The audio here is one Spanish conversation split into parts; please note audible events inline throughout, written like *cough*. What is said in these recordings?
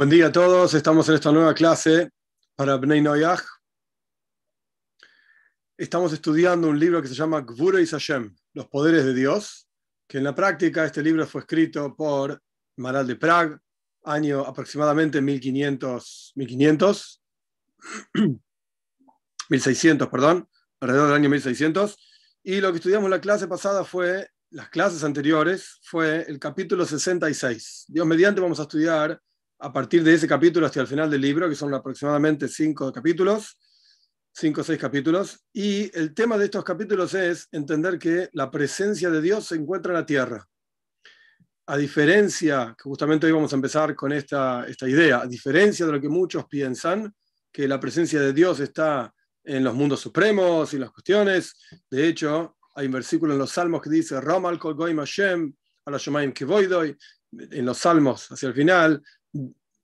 Buen día a todos, estamos en esta nueva clase para Bnei Noyaj. Estamos estudiando un libro que se llama Gvura y Los Poderes de Dios, que en la práctica este libro fue escrito por Maral de Prague, año aproximadamente 1500, 1500, 1600, perdón, alrededor del año 1600. Y lo que estudiamos la clase pasada fue, las clases anteriores, fue el capítulo 66. Dios mediante vamos a estudiar a partir de ese capítulo hasta el final del libro, que son aproximadamente cinco capítulos, cinco o seis capítulos, y el tema de estos capítulos es entender que la presencia de Dios se encuentra en la tierra. A diferencia, que justamente hoy vamos a empezar con esta, idea, a diferencia de lo que muchos piensan, que la presencia de Dios está en los mundos supremos y las cuestiones, de hecho, hay un versículo en los salmos que dice, Ramal kol goim Hashem, en los salmos hacia el final,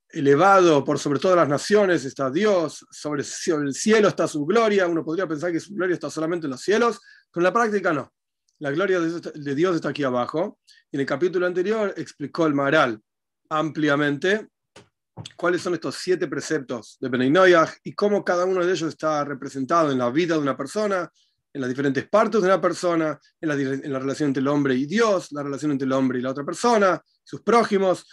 elevado por sobre todas las naciones está Dios, sobre el cielo está su gloria, uno podría pensar que su gloria está solamente en los cielos, en la práctica no. La gloria de Dios está aquí abajo. En el capítulo anterior explicó el Maral ampliamente cuáles son estos siete preceptos de Benay y cómo cada uno de ellos está representado en la vida de una persona, en las diferentes partes de una persona, en la relación entre el hombre y Dios, la relación entre el hombre y la otra persona, sus prójimos.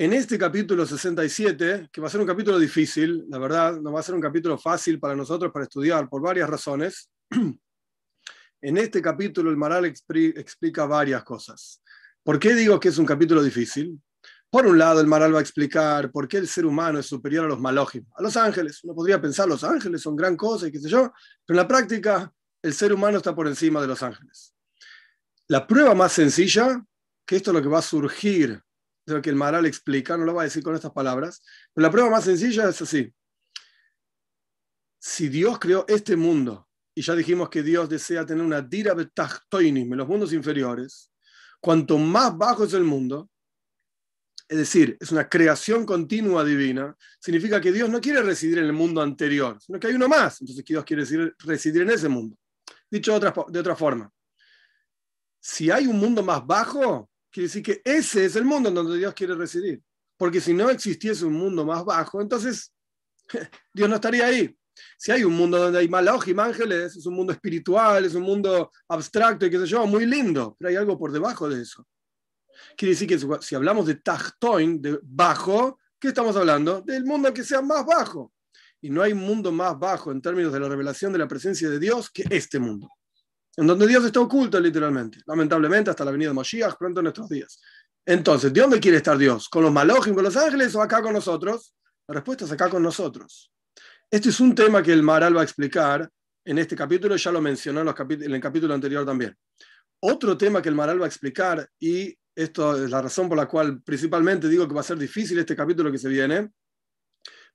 En este capítulo 67, que va a ser un capítulo difícil, la verdad, no va a ser un capítulo fácil para nosotros para estudiar por varias razones, *clears throat* en este capítulo el Maral explica varias cosas. ¿Por qué digo que es un capítulo difícil? Por un lado, el Maral va a explicar por qué el ser humano es superior a los malojim, a los ángeles. Uno podría pensar, los ángeles son gran cosa y qué sé yo, pero en la práctica el ser humano está por encima de los ángeles. La prueba más sencilla, que esto es lo que va a surgir de lo que el Maral explica, no lo va a decir con estas palabras, pero la prueba más sencilla es así. Si Dios creó este mundo, y ya dijimos que Dios desea tener una dira betachtoinim en los mundos inferiores, cuanto más bajo es el mundo, es decir, es una creación continua divina, significa que Dios no quiere residir en el mundo anterior, sino que hay uno más, entonces que Dios quiere residir en ese mundo. Dicho de otra, de otra forma, si hay un mundo más bajo, Quiere decir que ese es el mundo en donde Dios quiere residir. Porque si no existiese un mundo más bajo, entonces *laughs* Dios no estaría ahí. Si hay un mundo donde hay malajim, ángeles, es un mundo espiritual, es un mundo abstracto y qué sé yo, muy lindo, pero hay algo por debajo de eso. Quiere decir que si hablamos de tachtoin, de bajo, ¿qué estamos hablando? Del mundo que sea más bajo. Y no hay mundo más bajo en términos de la revelación de la presencia de Dios que este mundo en donde Dios está oculto literalmente, lamentablemente hasta la venida de Moshiach pronto en nuestros días. Entonces, ¿de dónde quiere estar Dios? ¿Con los malojim, con los ángeles o acá con nosotros? La respuesta es acá con nosotros. Este es un tema que el Maral va a explicar en este capítulo, ya lo mencionó en, el capítulo anterior también. Otro tema que el Maral va a explicar, y esto es la razón por la cual principalmente digo que va a ser difícil este capítulo que se viene,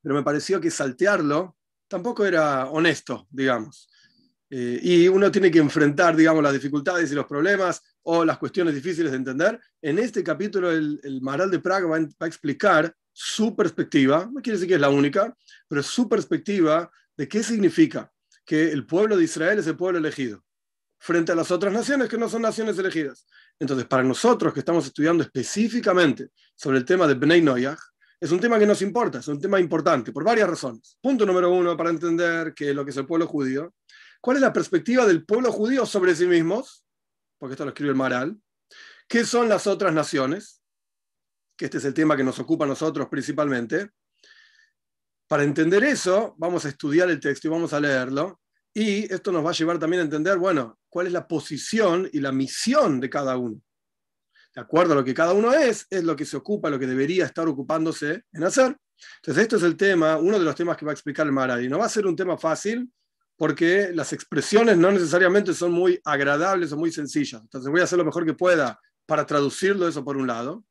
pero me pareció que saltearlo tampoco era honesto, digamos. Eh, y uno tiene que enfrentar, digamos, las dificultades y los problemas o las cuestiones difíciles de entender. En este capítulo, el, Maral de Praga va, a explicar su perspectiva, no quiere decir que es la única, pero su perspectiva de qué significa que el pueblo de Israel es el pueblo elegido frente a las otras naciones que no son naciones elegidas. Entonces, para nosotros que estamos estudiando específicamente sobre el tema de Bnei Noyach, es un tema que nos importa, es un tema importante por varias razones. Punto número uno, para entender que lo que es el pueblo judío, ¿Cuál es la perspectiva del pueblo judío sobre sí mismos? Porque esto lo escribe el Maral. ¿Qué son las otras naciones? Que este es el tema que nos ocupa a nosotros principalmente. Para entender eso, vamos a estudiar el texto y vamos a leerlo. Y esto nos va a llevar también a entender, bueno, cuál es la posición y la misión de cada uno. De acuerdo a lo que cada uno es, es lo que se ocupa, lo que debería estar ocupándose en hacer. Entonces, esto es el tema, uno de los temas que va a explicar el Maral. Y no va a ser un tema fácil, porque las expresiones no necesariamente son muy agradables o muy sencillas. Entonces voy a hacer lo mejor que pueda para traducirlo eso por un lado.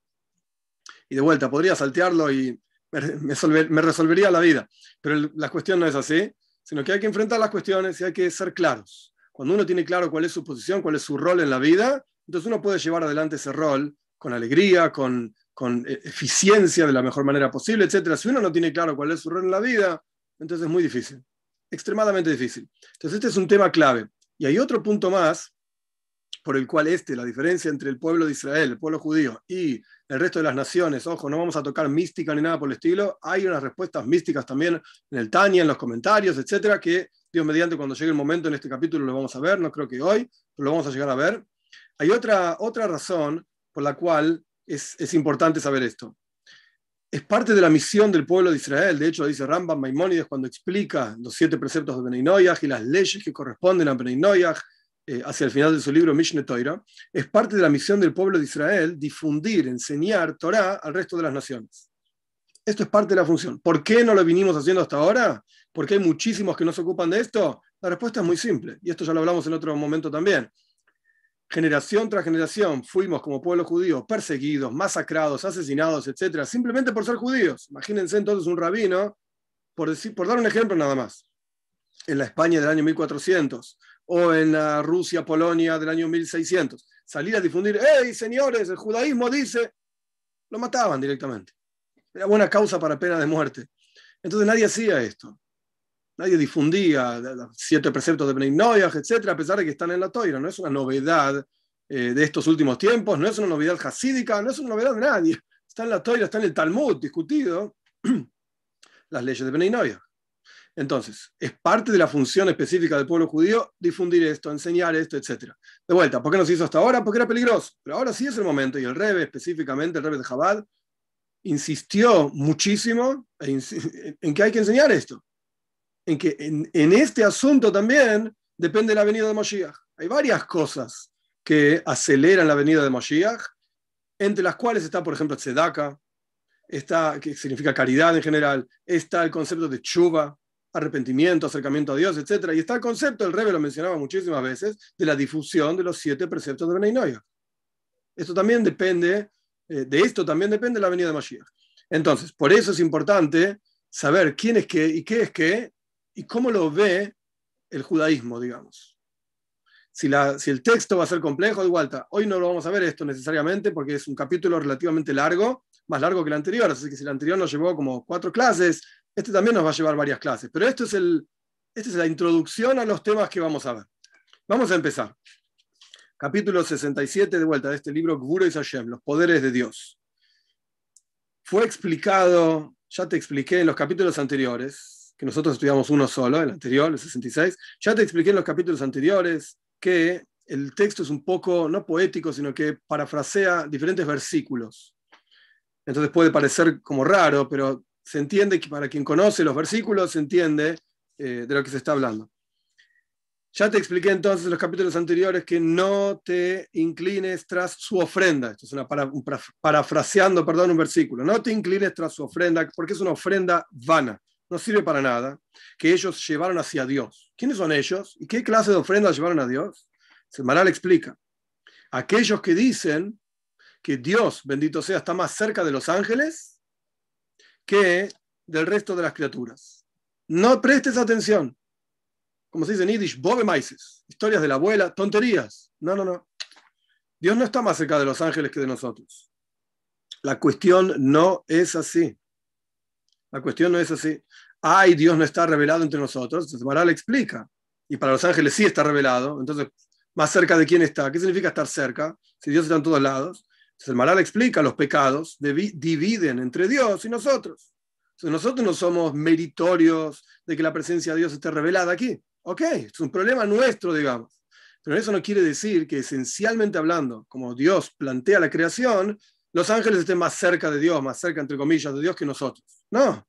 Y de vuelta, podría saltearlo y me, resolvería la vida. Pero la cuestión no es así, sino que hay que enfrentar las cuestiones y hay que ser claros. Cuando uno tiene claro cuál es su posición, cuál es su rol en la vida, entonces uno puede llevar adelante ese rol con alegría, con, con e-, eficiencia de la mejor manera posible, etc. Si uno no tiene claro cuál es su rol en la vida, entonces es muy difícil extremadamente difícil. Entonces, este es un tema clave. Y hay otro punto más por el cual este, la diferencia entre el pueblo de Israel, el pueblo judío y el resto de las naciones, ojo, no vamos a tocar mística ni nada por el estilo, hay unas respuestas místicas también en el Tania, en los comentarios, etcétera, que Dios mediante cuando llegue el momento en este capítulo lo vamos a ver, no creo que hoy, pero lo vamos a llegar a ver. Hay otra, otra razón por la cual es, es importante saber esto. Es parte de la misión del pueblo de Israel, de hecho dice Rambam Maimónides cuando explica los siete preceptos de Benay y las leyes que corresponden a Benay eh, hacia el final de su libro Mishneh Torah, es parte de la misión del pueblo de Israel difundir, enseñar Torah al resto de las naciones. Esto es parte de la función. ¿Por qué no lo vinimos haciendo hasta ahora? Porque hay muchísimos que no se ocupan de esto. La respuesta es muy simple, y esto ya lo hablamos en otro momento también. Generación tras generación fuimos como pueblo judío perseguidos, masacrados, asesinados, etc. Simplemente por ser judíos. Imagínense entonces un rabino, por, decir, por dar un ejemplo nada más, en la España del año 1400, o en la Rusia, Polonia del año 1600. Salir a difundir, ¡hey, señores! El judaísmo dice, lo mataban directamente. Era buena causa para pena de muerte. Entonces nadie hacía esto. Nadie difundía los siete preceptos de Bnei etc., a pesar de que están en la toira. No es una novedad eh, de estos últimos tiempos, no es una novedad hasídica, no es una novedad de nadie. Está en la toira, está en el Talmud discutido *clears throat* las leyes de Bnei entonces, es parte de la función específica del pueblo judío difundir esto, enseñar esto, etc. De vuelta, ¿por qué no se hizo hasta ahora? Porque era peligroso. Pero ahora sí es el momento. Y el Rebe, específicamente el Rebe de Jabal, insistió muchísimo en *laughs* que hay que enseñar esto. En que en, este asunto también depende la venida de Moshiach. Hay varias cosas que aceleran la venida de Moshiach, entre las cuales está, por ejemplo, Tzedaka, está, que significa caridad en general, está el concepto de Chuba, arrepentimiento, acercamiento a Dios, etc. Y está el concepto, el Rebbe lo mencionaba muchísimas veces, de la difusión de los siete preceptos de Benay Esto también depende, eh, de esto también depende la venida de Mashiach. Entonces, por eso es importante saber quién es qué y qué es qué y cómo lo ve el judaísmo, digamos. Si, el texto va a ser complejo, de vuelta, hoy no lo vamos a ver esto necesariamente porque es un capítulo relativamente largo, más largo que el anterior, así que si el anterior nos llevó como cuatro clases, este también nos va a llevar varias clases, pero esto es, el, esta es la introducción a los temas que vamos a ver. Vamos a empezar. Capítulo 67 de vuelta de este libro, Gvura y Hashem, los poderes de Dios. Fue explicado, ya te expliqué en los capítulos anteriores, que nosotros estudiamos uno solo, el anterior, el 66, ya te expliqué en los capítulos anteriores que el texto es un poco, no poético, sino que parafrasea diferentes versículos. Entonces puede parecer como raro, pero se entiende que para quien conoce los versículos, se entiende eh, de lo que se está hablando. Ya te expliqué entonces en los capítulos anteriores que no te inclines tras su ofrenda. Esto es una parafraseando, perdón, un versículo. No te inclines tras su ofrenda porque es una ofrenda vana. No sirve para nada. Que ellos llevaron hacia Dios. ¿Quiénes son ellos? ¿Y qué clase de ofrenda llevaron a Dios? Maral explica. Aquellos que dicen que Dios, bendito sea, está más cerca de los ángeles que del resto de las criaturas. No prestes atención. Como se dice en Yiddish, bobe maises, historias de la abuela, tonterías. No, no, no. Dios no está más cerca de los ángeles que de nosotros. La cuestión no es así. La cuestión no es así. Ay, Dios no está revelado entre nosotros. Entonces Maral explica. Y para los ángeles sí está revelado. Entonces, más cerca de quién está. ¿Qué significa estar cerca? Si Dios está en todos lados. Entonces el Maral explica los pecados dividen entre Dios y nosotros. Entonces nosotros no somos meritorios de que la presencia de Dios esté revelada aquí. Ok, es un problema nuestro, digamos. Pero eso no quiere decir que esencialmente hablando, como Dios plantea la creación, los ángeles estén más cerca de Dios, más cerca, entre comillas, de Dios que nosotros. No.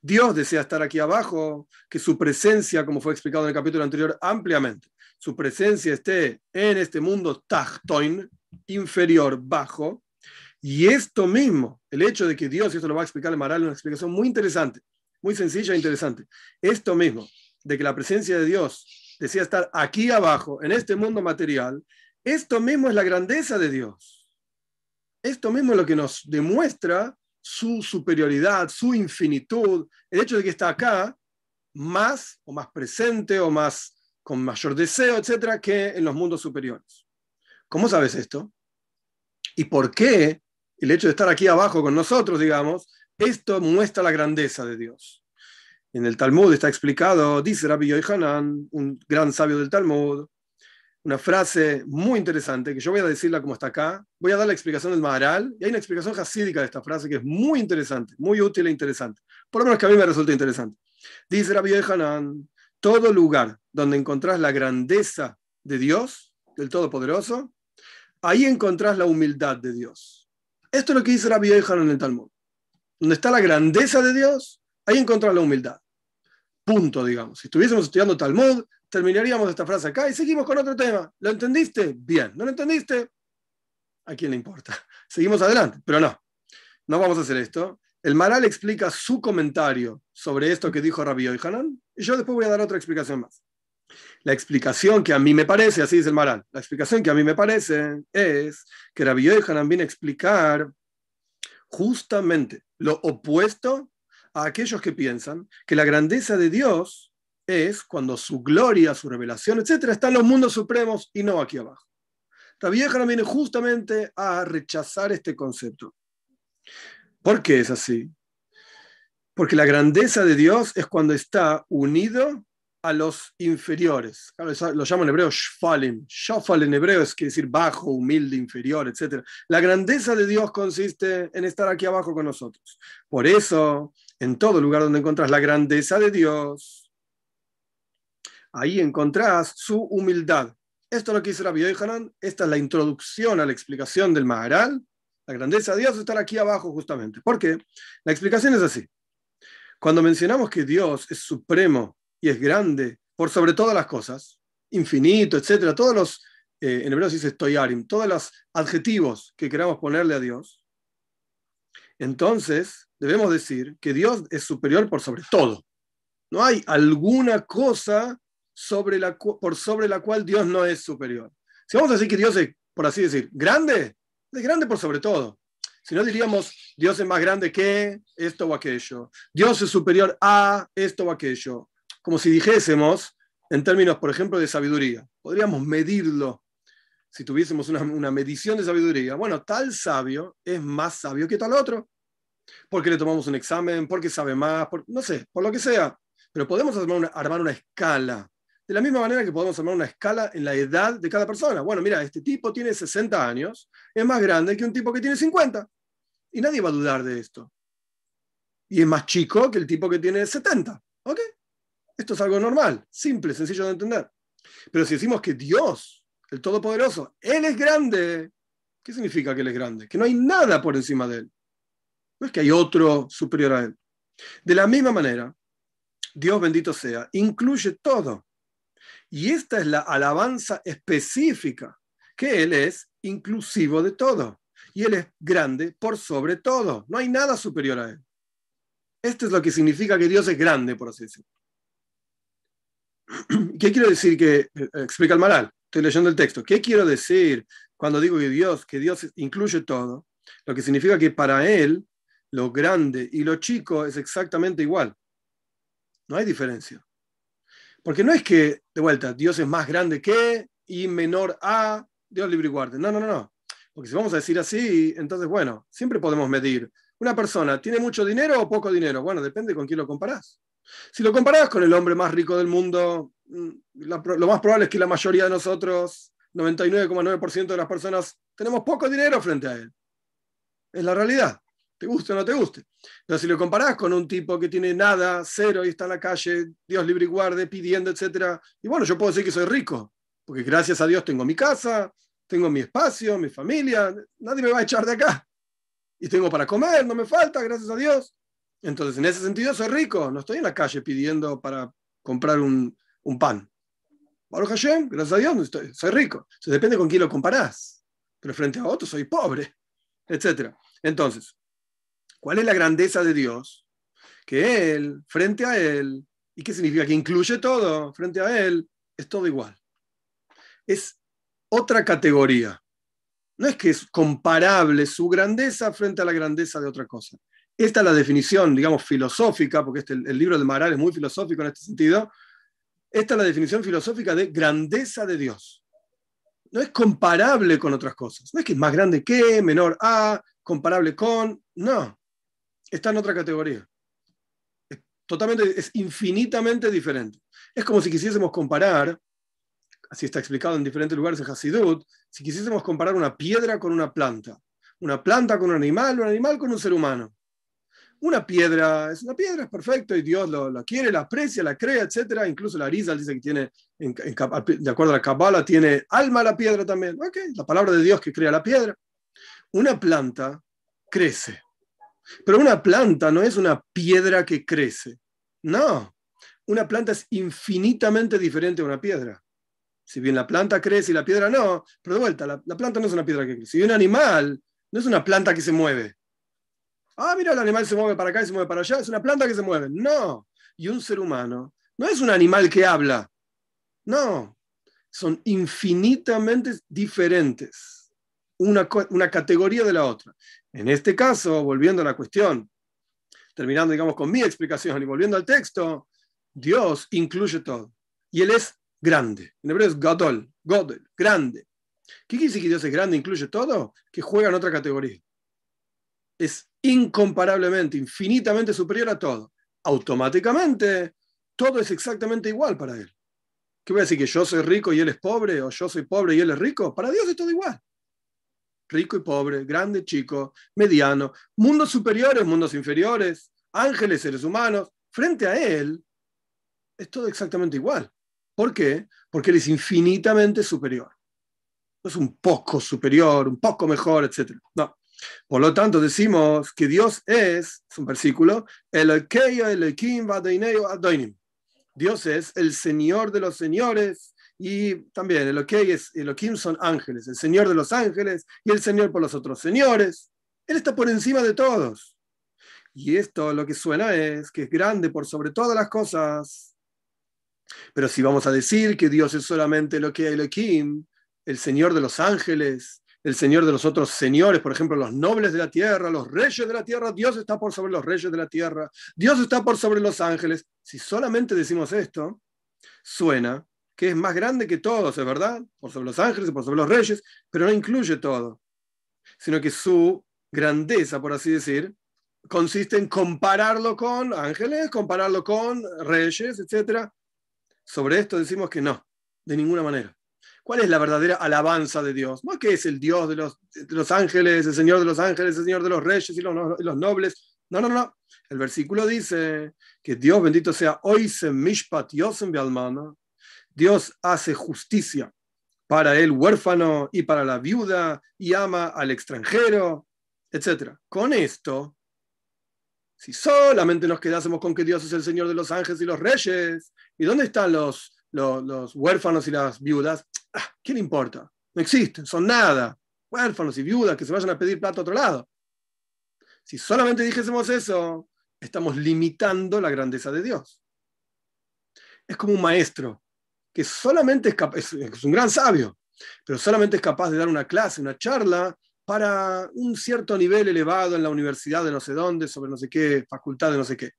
Dios desea estar aquí abajo, que su presencia, como fue explicado en el capítulo anterior ampliamente, su presencia esté en este mundo tachtoin, inferior, bajo. Y esto mismo, el hecho de que Dios, y esto lo va a explicar el Maral, una explicación muy interesante, muy sencilla e interesante. Esto mismo, de que la presencia de Dios decía estar aquí abajo, en este mundo material, esto mismo es la grandeza de Dios. Esto mismo es lo que nos demuestra su superioridad, su infinitud, el hecho de que está acá más o más presente o más con mayor deseo, etcétera, que en los mundos superiores. ¿Cómo sabes esto? ¿Y por qué el hecho de estar aquí abajo con nosotros, digamos, esto muestra la grandeza de Dios? En el Talmud está explicado, dice Rabbi Yohanan, un gran sabio del Talmud, una frase muy interesante que yo voy a decirla como está acá. Voy a dar la explicación del Maharal y hay una explicación hasídica de esta frase que es muy interesante, muy útil e interesante. Por lo menos que a mí me resulta interesante. Dice Rabbi Hanan, todo lugar donde encontrás la grandeza de Dios, del Todopoderoso, ahí encontrás la humildad de Dios. Esto es lo que dice Rabbi Hanan en el Talmud. Donde está la grandeza de Dios, ahí encontrás la humildad. Punto, digamos. Si estuviésemos estudiando Talmud, terminaríamos esta frase acá y seguimos con otro tema. ¿Lo entendiste? Bien. ¿No lo entendiste? ¿A quién le importa? *laughs* Seguimos adelante, pero no. No vamos a hacer esto. El Maral explica su comentario sobre esto que dijo Rabbi Hanan y yo después voy a dar otra explicación más. La explicación que a mí me parece, así dice el Maral, la explicación que a mí me parece es que Rabbi Hanan viene a explicar justamente lo opuesto a aquellos que piensan que la grandeza de Dios es cuando su gloria, su revelación, etcétera, está en los mundos supremos y no aquí abajo. La vieja viene justamente a rechazar este concepto. ¿Por qué es así? Porque la grandeza de Dios es cuando está unido a los inferiores. Lo llamo en hebreo shfalim. Shafal en hebreo es quiere decir bajo, humilde, inferior, etc. La grandeza de Dios consiste en estar aquí abajo con nosotros. Por eso, en todo lugar donde encuentras la grandeza de Dios, ahí encontrás su humildad. Esto es lo que dice Rabbi Yohanan, esta es la introducción a la explicación del Maharal. La grandeza de Dios está aquí abajo justamente. ¿Por qué? La explicación es así. Cuando mencionamos que Dios es supremo y es grande por sobre todas las cosas, infinito, etcétera, todos los, eh, en hebreo se dice todos los adjetivos que queramos ponerle a Dios, entonces debemos decir que Dios es superior por sobre todo. No hay alguna cosa sobre la, por sobre la cual Dios no es superior. Si vamos a decir que Dios es, por así decir, grande, es grande por sobre todo. Si no diríamos, Dios es más grande que esto o aquello. Dios es superior a esto o aquello. Como si dijésemos, en términos, por ejemplo, de sabiduría. Podríamos medirlo si tuviésemos una, una medición de sabiduría. Bueno, tal sabio es más sabio que tal otro. Porque le tomamos un examen, porque sabe más, no sé, por lo que sea. Pero podemos armar una escala de la misma manera que podemos armar una escala en la edad de cada persona. Bueno, mira, este tipo tiene 60 años, es más grande que un tipo que tiene 50. Y nadie va a dudar de esto. Y es más chico que el tipo que tiene 70. ¿Ok? Esto es algo normal, simple, sencillo de entender. Pero si decimos que Dios, el Todopoderoso, Él es grande, ¿qué significa que Él es grande? Que no hay nada por encima de Él. No es que hay otro superior a Él. De la misma manera, Dios bendito sea, incluye todo. Y esta es la alabanza específica, que Él es inclusivo de todo. Y Él es grande por sobre todo. No hay nada superior a Él. Esto es lo que significa que Dios es grande, por así decirlo. *clears throat* ¿Qué quiero decir que eh, explica el Maral? Estoy leyendo el texto. ¿Qué quiero decir cuando digo que Dios, que Dios incluye todo? Lo que significa que para Él lo grande y lo chico es exactamente igual. No hay diferencia. Porque no es que, de vuelta, Dios es más grande que y menor a Dios libre y guarde. No, no, no, no. Porque si vamos a decir así, entonces, bueno, siempre podemos medir. Una persona, ¿tiene mucho dinero o poco dinero? Bueno, depende con quién lo comparás. Si lo comparás con el hombre más rico del mundo, mm, lo más probable es que la mayoría de nosotros, 99,9% de las personas, tenemos poco dinero frente a él. Es la realidad te guste o no te guste. Pero si lo comparás con un tipo que tiene nada, cero, y está en la calle, Dios libre y guarde, pidiendo, etc. Y bueno, yo puedo decir que soy rico, porque gracias a Dios tengo mi casa, tengo mi espacio, mi familia, nadie me va a echar de acá. Y tengo para comer, no me falta, gracias a Dios. Entonces, en ese sentido, soy rico, no estoy en la calle pidiendo para comprar un, un pan. Baruch Hashem, gracias a Dios, soy rico. Se depende con quién lo comparás. Pero frente a otros soy pobre, etc. Entonces, ¿Cuál es la grandeza de Dios? Que Él, frente a Él, ¿y qué significa? Que incluye todo, frente a Él, es todo igual. Es otra categoría. No es que es comparable su grandeza frente a la grandeza de otra cosa. Esta es la definición, digamos, filosófica, porque este, el libro de Maral es muy filosófico en este sentido. Esta es la definición filosófica de grandeza de Dios. No es comparable con otras cosas. No es que es más grande que, menor a, comparable con. No está en otra categoría. Es totalmente, es infinitamente diferente. Es como si quisiésemos comparar así está explicado en diferentes lugares en Hasidut, si quisiésemos comparar una piedra con una planta, una planta con un animal, un animal con un ser humano. Una piedra es una piedra, es perfecto, y Dios lo, quiere, la aprecia, la crea, etc. Incluso la Arizal dice que tiene, de acuerdo a la Kabbalah, tiene alma la piedra también. Ok, la palabra de Dios que crea la piedra. Una planta crece, pero una planta no es una piedra que crece. No, una planta es infinitamente diferente a una piedra. Si bien la planta crece y la piedra no, pero de vuelta, la, la planta no es una piedra que crece. Y un animal no es una planta que se mueve. Ah, mira, el animal se mueve para acá y se mueve para allá, es una planta que se mueve. No. Y un ser humano no es un animal que habla. No. Son infinitamente diferentes. Una, una categoría de la otra. En este caso, volviendo a la cuestión, terminando, digamos, con mi explicación y volviendo al texto, Dios incluye todo. Y Él es grande. En hebreo es Gadol, Godel, grande. ¿Qué quiere decir que Dios es grande, incluye todo? Que juega en otra categoría. Es incomparablemente, infinitamente superior a todo. Automáticamente, todo es exactamente igual para Él. ¿Qué voy a decir? ¿Que yo soy rico y Él es pobre? ¿O yo soy pobre y Él es rico? Para Dios es todo igual. Rico y pobre, grande, chico, mediano, mundos superiores, mundos inferiores, ángeles, seres humanos. Frente a Él, es todo exactamente igual. ¿Por qué? Porque Él es infinitamente superior no es un poco superior, un poco mejor, etc. No. Por lo tanto, decimos que Dios es, es un versículo, el Dios es el Señor de los señores y también el es, Elohim son ángeles, el Señor de los ángeles y el Señor por los otros señores. Él está por encima de todos. Y esto lo que suena es que es grande por sobre todas las cosas. Pero si vamos a decir que Dios es solamente lo que Elohim, el Señor de los ángeles, el Señor de los otros señores, por ejemplo, los nobles de la tierra, los reyes de la tierra, Dios está por sobre los reyes de la tierra, Dios está por sobre los ángeles. Si solamente decimos esto, suena que es más grande que todos, es verdad, por sobre los ángeles por sobre los reyes, pero no incluye todo, sino que su grandeza, por así decir, consiste en compararlo con ángeles, compararlo con reyes, etc. Sobre esto decimos que no, de ninguna manera. ¿Cuál es la verdadera alabanza de Dios? No es que es el Dios de los, ángeles, el Señor de los ángeles, el Señor de los reyes y los, los nobles. No, no, no. El versículo dice que Dios, bendito sea, se mishpat yosem almana. Dios hace justicia para el huérfano y para la viuda y ama al extranjero, etc. Con esto, si solamente nos quedásemos con que Dios es el Señor de los ángeles y los reyes, ¿y dónde están los, huérfanos y las viudas? Ah, ¿Qué le importa? No existen, son nada. Huérfanos y viudas que se vayan a pedir plata a otro lado. Si solamente dijésemos eso, estamos limitando la grandeza de Dios. Es como un maestro que solamente es capaz, es un gran sabio, pero solamente es capaz de dar una clase, una charla para un cierto nivel elevado en la universidad de no sé dónde, sobre no sé qué, facultad de no sé qué.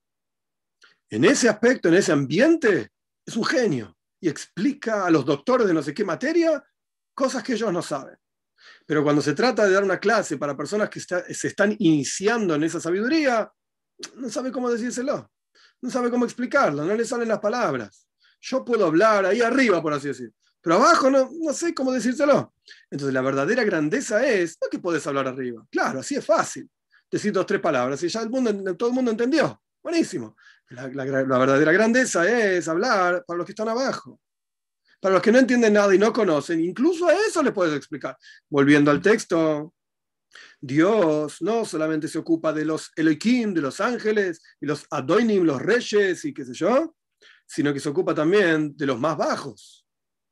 En ese aspecto, en ese ambiente, es un genio y explica a los doctores de no sé qué materia cosas que ellos no saben. Pero cuando se trata de dar una clase para personas que se están iniciando en esa sabiduría, no sabe cómo decírselo, no sabe cómo explicarlo, no le salen las palabras. Yo puedo hablar ahí arriba, por así decir, pero abajo no, no sé cómo decírselo. Entonces la verdadera grandeza es, no que puedes hablar arriba, claro, así es fácil, decir dos, tres palabras y ya el mundo, todo el mundo entendió. Buenísimo. La, verdadera grandeza es hablar para los que están abajo. Para los que no entienden nada y no conocen, incluso a eso le puedes explicar. Volviendo al texto, Dios no solamente se ocupa de los Elohim, de los ángeles, y los Adoinim, los reyes y qué sé yo, sino que se ocupa también de los más bajos,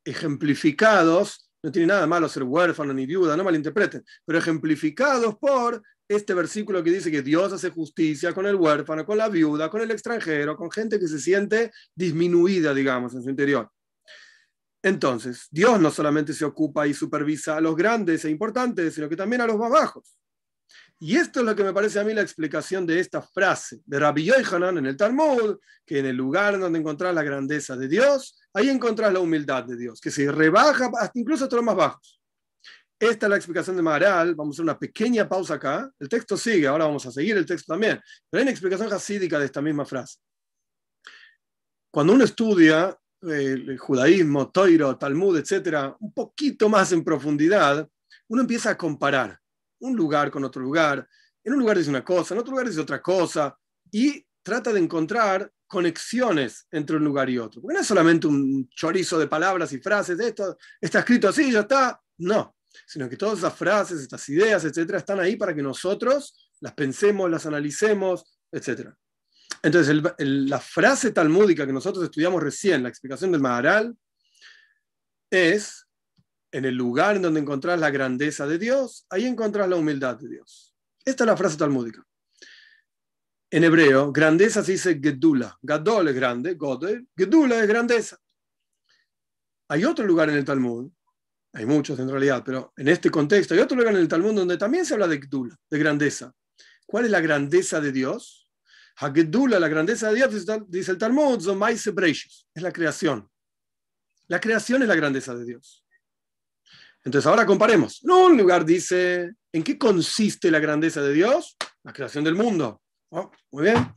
ejemplificados, no tiene nada malo ser huérfano ni viuda, no malinterpreten, pero ejemplificados por este versículo que dice que Dios hace justicia con el huérfano, con la viuda, con el extranjero, con gente que se siente disminuida, digamos, en su interior. Entonces, Dios no solamente se ocupa y supervisa a los grandes e importantes, sino que también a los más bajos. Y esto es lo que me parece a mí la explicación de esta frase de Rabbi Yohanan en el Talmud, que en el lugar donde encontrás la grandeza de Dios, ahí encontrás la humildad de Dios, que se rebaja hasta incluso hasta los más bajos. Esta es la explicación de Maharal. Vamos a hacer una pequeña pausa acá. El texto sigue, ahora vamos a seguir el texto también. Pero hay una explicación jasídica de esta misma frase. Cuando uno estudia el judaísmo, Toiro, Talmud, etcétera, un poquito más en profundidad, uno empieza a comparar un lugar con otro lugar. En un lugar dice una cosa, en otro lugar dice otra cosa, y trata de encontrar conexiones entre un lugar y otro. Porque no es solamente un chorizo de palabras y frases, esto está escrito así, ya está. No, sino que todas esas frases, estas ideas, etcétera, están ahí para que nosotros las pensemos, las analicemos, etcétera. Entonces, la frase talmúdica que nosotros estudiamos recién, la explicación del Maharal, es, en el lugar en donde encontrás la grandeza de Dios, ahí encontrás la humildad de Dios. Esta es la frase talmúdica. En hebreo, grandeza se dice gedula. Gadol es grande, godel. Gedula es grandeza. Hay otro lugar en el Talmud, hay muchos en realidad, pero en este contexto hay otro lugar en el Talmud donde también se habla de gedula, de grandeza. ¿Cuál es la grandeza de Dios? Hagedula, la grandeza de Dios, dice el Talmud, es la creación. La creación es la grandeza de Dios. Entonces ahora comparemos. No, un lugar dice, ¿en qué consiste la grandeza de Dios? La creación del mundo. Oh, muy bien.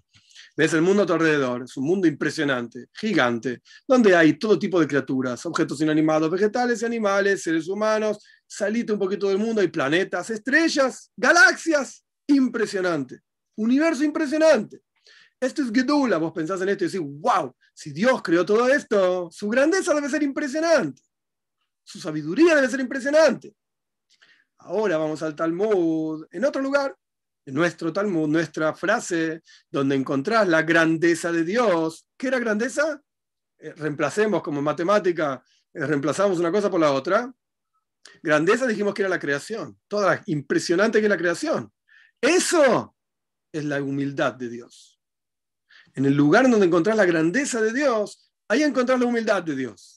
Ves el mundo a tu alrededor, es un mundo impresionante, gigante, donde hay todo tipo de criaturas, objetos inanimados, vegetales y animales, seres humanos, salite un poquito del mundo, hay planetas, estrellas, galaxias, impresionante, universo impresionante. Esto es Gedula, vos pensás en esto y decís, wow, si Dios creó todo esto, su grandeza debe ser impresionante, su sabiduría debe ser impresionante. Ahora vamos al Talmud, en otro lugar, en nuestro Talmud, nuestra frase, donde encontrás la grandeza de Dios. ¿Qué era grandeza? Eh, reemplacemos como en matemática, eh, reemplazamos una cosa por la otra. Grandeza dijimos que era la creación, toda la impresionante que es la creación. Eso es la humildad de Dios en el lugar donde encontrás la grandeza de Dios, ahí encontrás la humildad de Dios.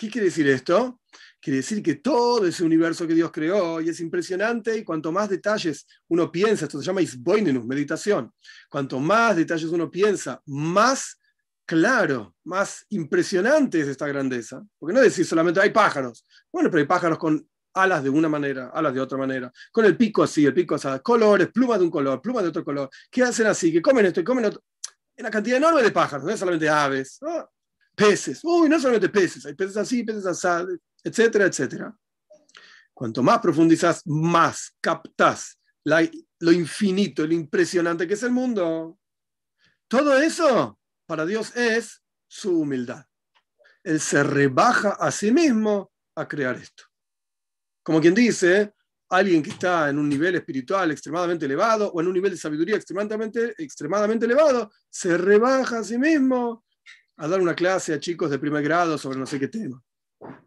¿Qué quiere decir esto? Quiere decir que todo ese universo que Dios creó y es impresionante y cuanto más detalles uno piensa, esto se llama isboinenus, meditación, cuanto más detalles uno piensa, más claro, más impresionante es esta grandeza. Porque no decir solamente hay pájaros. Bueno, pero hay pájaros con alas de una manera, alas de otra manera, con el pico así, el pico así, colores, plumas de un color, plumas de otro color, ¿Qué hacen así, que comen esto y comen otro una cantidad enorme de pájaros, no es solamente aves, peces, uy, no solamente peces, hay peces así, peces así, etcétera, etcétera. Cuanto más profundizas, más captas lo infinito, lo impresionante que es el mundo. Todo eso para Dios es su humildad. Él se rebaja a sí mismo a crear esto. Como quien dice, alguien que está en un nivel espiritual extremadamente elevado o en un nivel de sabiduría extremadamente, extremadamente elevado, se rebaja a sí mismo a dar una clase a chicos de primer grado sobre no sé qué tema.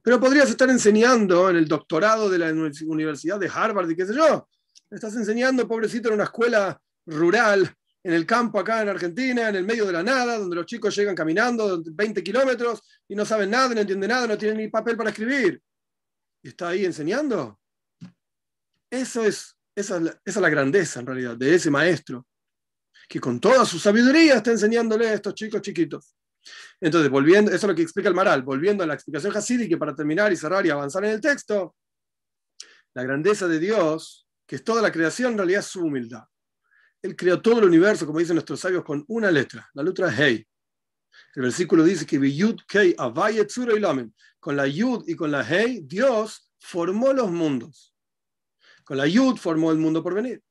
Pero podrías estar enseñando en el doctorado de la Universidad de Harvard y qué sé yo. Estás enseñando, pobrecito, en una escuela rural, en el campo acá en Argentina, en el medio de la nada, donde los chicos llegan caminando 20 kilómetros y no saben nada, no entienden nada, no tienen ni papel para escribir. ¿Y está ahí enseñando? Eso es, esa, es la, grandeza en realidad de ese maestro, que con toda su sabiduría está enseñándole a estos chicos chiquitos. Entonces, volviendo, eso es lo que explica el Maral, volviendo a la explicación hasídica para terminar y cerrar y avanzar en el texto, la grandeza de Dios, que es toda la creación, en realidad es su humildad. Él creó todo el universo, como dicen nuestros sabios, con una letra, la letra Hei. El versículo dice que Con la Yud y con la Hei, Dios formó los mundos. Con la Yud formó el mundo por venir.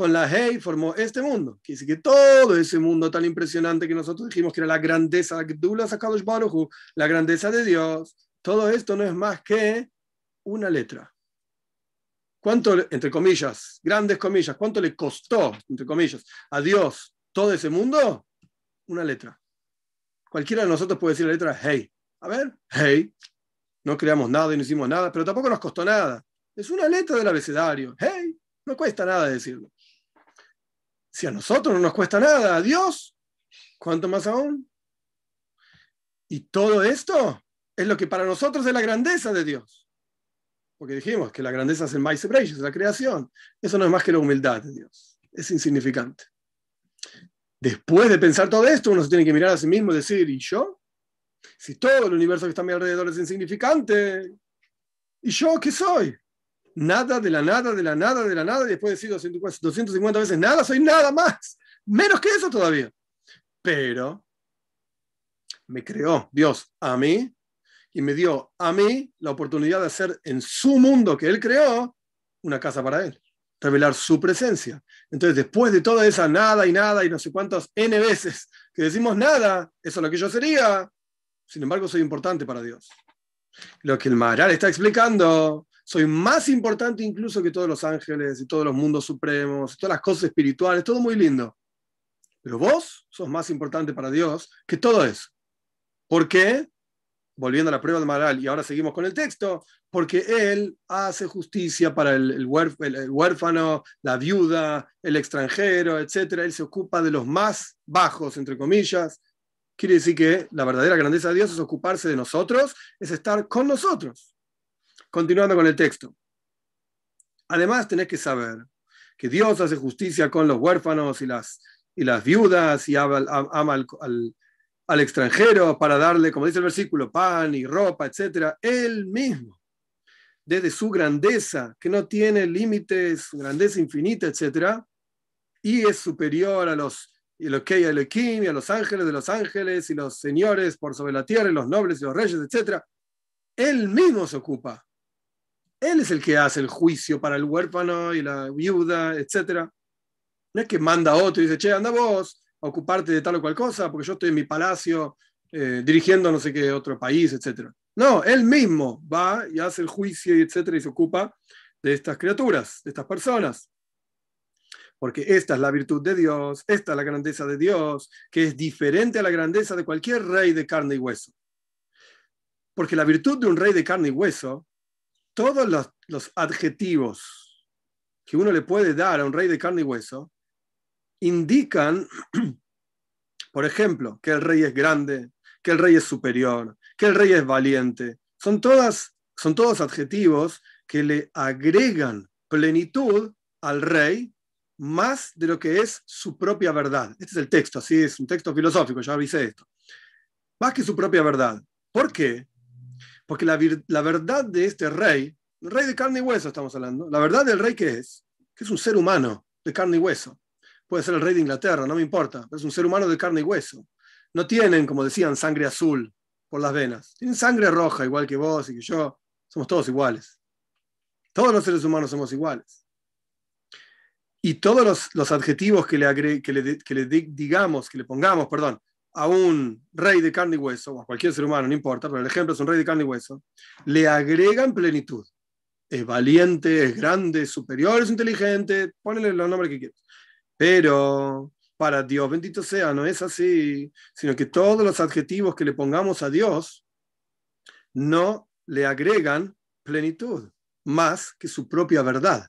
Con la Hei formó este mundo. Quiere decir que todo ese mundo tan impresionante que nosotros dijimos que era la grandeza, la grandeza de Dios, todo esto no es más que una letra. ¿Cuánto, entre comillas, grandes comillas, cuánto le costó, entre comillas, a Dios todo ese mundo? Una letra. Cualquiera de nosotros puede decir la letra Hey. A ver, Hey. No creamos nada y no hicimos nada, pero tampoco nos costó nada. Es una letra del abecedario. ¡Hey! No cuesta nada decirlo. Si a nosotros no nos cuesta nada, a Dios, ¿cuánto más aún? Y todo esto es lo que para nosotros es la grandeza de Dios. Porque dijimos que la grandeza es el maíz es la creación. Eso no es más que la humildad de Dios. Es insignificante. Después de pensar todo esto, uno se tiene que mirar a sí mismo y decir, ¿y yo? Si todo el universo que está a mi alrededor es insignificante, ¿y yo qué soy? Nada de la nada, de la nada, de la nada, y después decir 250 veces nada, soy nada más, menos que eso todavía. Pero me creó Dios a mí y me dio a mí la oportunidad de hacer en su mundo que Él creó una casa para Él, revelar su presencia. Entonces, después de toda esa nada y nada y no sé cuántas N veces que decimos nada, eso es lo que yo sería, sin embargo, soy importante para Dios. Lo que el Maharal está explicando, soy más importante incluso que todos los ángeles y todos los mundos supremos, todas las cosas espirituales, todo muy lindo. Pero vos sos más importante para Dios que todo eso. ¿Por qué? volviendo a la prueba de Maral, y ahora seguimos con el texto, porque él hace justicia para el, huérfano, la viuda, el extranjero, etc. Él se ocupa de los más bajos, entre comillas. Quiere decir que la verdadera grandeza de Dios es ocuparse de nosotros, es estar con nosotros. Continuando con el texto. Además, tenés que saber que Dios hace justicia con los huérfanos y las, y las viudas y ama, al, al extranjero para darle, como dice el versículo, pan y ropa, etc. Él mismo, desde su grandeza, que no tiene límites, grandeza infinita, etc. Y es superior a los Eloquei Elohim y a los ángeles de los ángeles y los señores por sobre la tierra y los nobles y los reyes, etc. Él mismo se ocupa. Él es el que hace el juicio para el huérfano y la viuda, etc. No es que manda a otro y dice, che, anda vos, ocuparte de tal o cual cosa, porque yo estoy en mi palacio eh, dirigiendo no sé qué otro país, etc. No, él mismo va y hace el juicio, y etcétera, y se ocupa de estas criaturas, de estas personas. Porque esta es la virtud de Dios, esta es la grandeza de Dios, que es diferente a la grandeza de cualquier rey de carne y hueso. Porque la virtud de un rey de carne y hueso, todos los, adjetivos que uno le puede dar a un rey de carne y hueso, indican, *clears throat* por ejemplo, que el rey es grande, que el rey es superior, que el rey es valiente. Son, son todos adjetivos que le agregan plenitud al rey más de lo que es su propia verdad. Este es el texto, así es un texto filosófico, ya avisé esto. Más que su propia verdad. ¿Por qué? Porque la, la verdad de este rey, rey de carne y hueso estamos hablando, la verdad del rey que es, que es un ser humano de carne y hueso puede ser el rey de Inglaterra, no me importa, es un ser humano de carne y hueso. No tienen, como decían, sangre azul por las venas, tienen sangre roja, igual que vos y que yo, somos todos iguales. Todos los seres humanos somos iguales. Y todos los, adjetivos que le, que le, digamos, que le pongamos, perdón, a un rey de carne y hueso, o a cualquier ser humano, no importa, pero el ejemplo es un rey de carne y hueso, le agregan plenitud. Es valiente, es grande, es superior, es inteligente, ponle los nombres que quieras. Pero para Dios, bendito sea, no es así, sino que todos los adjetivos que le pongamos a Dios no le agregan plenitud, más que su propia verdad.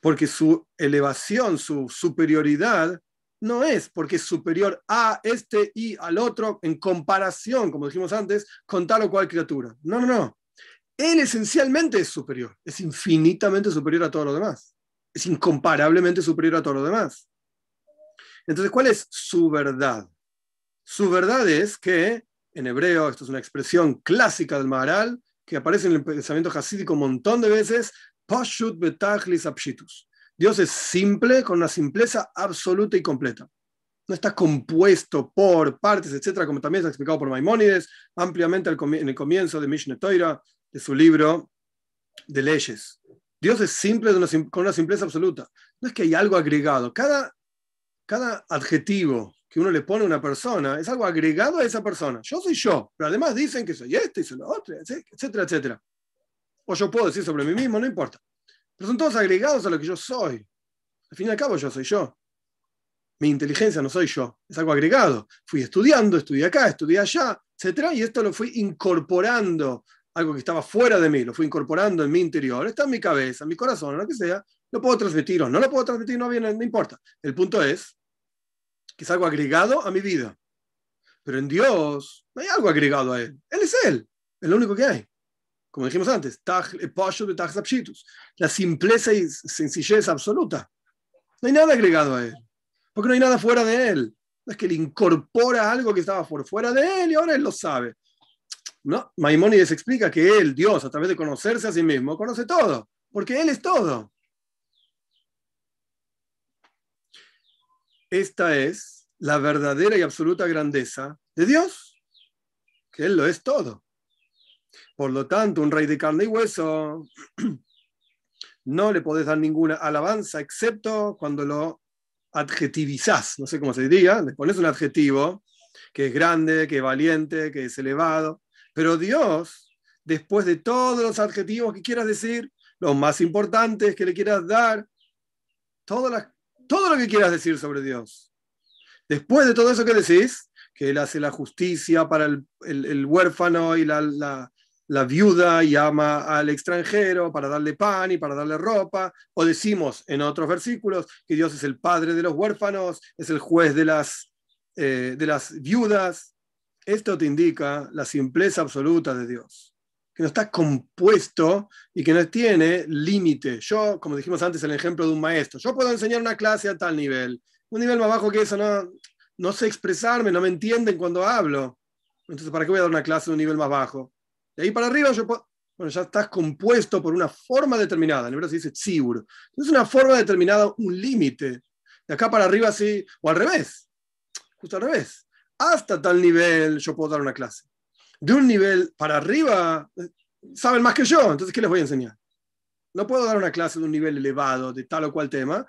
Porque su elevación, su superioridad, no es porque es superior a este y al otro en comparación, como dijimos antes, con tal o cual criatura. No, no, no. Él esencialmente es superior, es infinitamente superior a todo lo demás es incomparablemente superior a todo lo demás. Entonces, ¿cuál es su verdad? Su verdad es que, en hebreo, esto es una expresión clásica del Maharal, que aparece en el pensamiento hasídico un montón de veces, Pashut betachlis apshitus. Dios es simple, con una simpleza absoluta y completa. No está compuesto por partes, etcétera, como también está explicado por Maimónides ampliamente en el comienzo de Mishneh Torah, de su libro de leyes. Dios es simple con una simpleza absoluta. No es que hay algo agregado. Cada, cada adjetivo que uno le pone a una persona es algo agregado a esa persona. Yo soy yo, pero además dicen que soy este y soy lo otro, etcétera, etcétera. O yo puedo decir sobre mí mismo, no importa. Pero son todos agregados a lo que yo soy. Al fin y al cabo, yo soy yo. Mi inteligencia no soy yo, es algo agregado. Fui estudiando, estudié acá, estudié allá, etcétera, y esto lo fui incorporando algo que estaba fuera de mí, lo fui incorporando en mi interior, está en mi cabeza, en mi corazón, lo que sea, lo puedo transmitir o no lo puedo transmitir, no, viene, no importa. El punto es que es algo agregado a mi vida. Pero en Dios no hay algo agregado a Él. Él es Él, es lo único que hay. Como dijimos antes, la simpleza y sencillez absoluta. No hay nada agregado a Él, porque no hay nada fuera de Él. No es que Él incorpora algo que estaba por fuera de Él y ahora Él lo sabe. ¿no? Maimónides explica que él, Dios, a través de conocerse a sí mismo, conoce todo, porque él es todo. Esta es la verdadera y absoluta grandeza de Dios, que Él lo es todo. Por lo tanto, un rey de carne y hueso *clears throat* no le podés dar ninguna alabanza excepto cuando lo adjetivizás, no sé cómo se diría, le pones un adjetivo que es grande, que es valiente, que es elevado, pero Dios, después de todos los adjetivos que quieras decir, los más importantes que le quieras dar, todo, lo que quieras decir sobre Dios, después de todo eso que decís, que Él hace la justicia para el, huérfano y la, la viuda y ama al extranjero para darle pan y para darle ropa, o decimos en otros versículos que Dios es el padre de los huérfanos, es el juez de las, eh, de las viudas. Esto te indica la simpleza absoluta de Dios, que no está compuesto y que no tiene límite. Yo, como dijimos antes, el ejemplo de un maestro, yo puedo enseñar una clase a tal nivel, un nivel más bajo que eso, no, no sé expresarme, no me entienden cuando hablo. Entonces, ¿para qué voy a dar una clase de un nivel más bajo? De ahí para arriba yo bueno, ya estás compuesto por una forma determinada. En hebreo se dice tzibur. Es una forma determinada, un límite. De acá para arriba sí, o al revés. Justo al revés. Hasta tal nivel yo puedo dar una clase. De un nivel para arriba, saben más que yo, entonces ¿qué les voy a enseñar? No puedo dar una clase de un nivel elevado de tal o cual tema,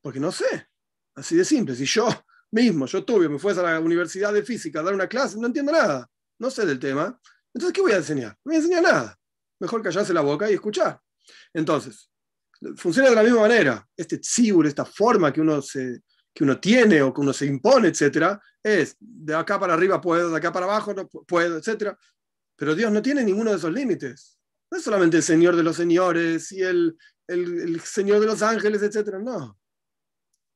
porque no sé. Así de simple. Si yo mismo, yo tuve, me fuese a la universidad de física a dar una clase, no entiendo nada. No sé del tema. Entonces, ¿qué voy a enseñar? No voy a enseñar nada. Mejor callarse la boca y escuchar. Entonces, funciona de la misma manera. Este tzibur, esta forma que uno, se, que uno tiene o que uno se impone, etcétera, es de acá para arriba puedo, de acá para abajo no puedo, etcétera. Pero Dios no tiene ninguno de esos límites. No es solamente el Señor de los señores y el, el, el Señor de los ángeles, etcétera. No.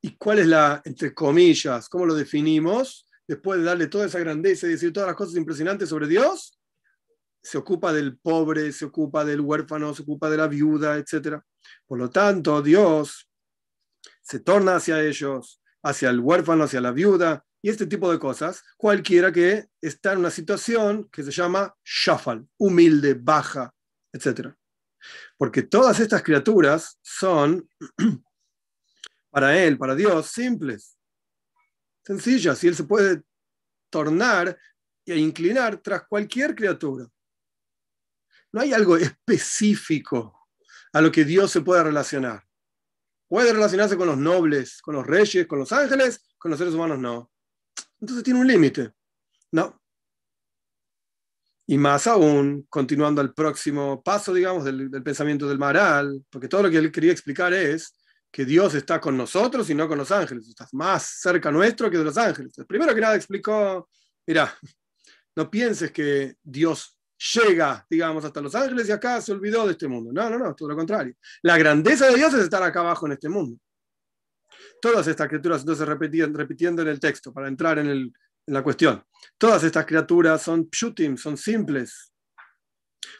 ¿Y cuál es la, entre comillas, cómo lo definimos? Después de darle toda esa grandeza y decir todas las cosas impresionantes sobre Dios, se ocupa del pobre, se ocupa del huérfano, se ocupa de la viuda, etc. Por lo tanto, Dios se torna hacia ellos, hacia el huérfano, hacia la viuda y este tipo de cosas, cualquiera que está en una situación que se llama shafal, humilde, baja, etc. Porque todas estas criaturas son, *clears throat* para Él, para Dios, simples, sencillas, y Él se puede tornar e inclinar tras cualquier criatura. No hay algo específico a lo que Dios se pueda relacionar. Puede relacionarse con los nobles, con los reyes, con los ángeles, con los seres humanos no. Entonces tiene un límite. No. Y más aún, continuando al próximo paso, digamos, del, pensamiento del Maral, porque todo lo que él quería explicar es que Dios está con nosotros y no con los ángeles. Estás más cerca nuestro que de los ángeles. primero que nada explicó, mira, no pienses que Dios llega, digamos, hasta Los Ángeles y acá se olvidó de este mundo. No, no, no, todo lo contrario. La grandeza de Dios es estar acá abajo en este mundo. Todas estas criaturas, entonces repitiendo en el texto para entrar en, en la cuestión, todas estas criaturas son pshutim, son simples.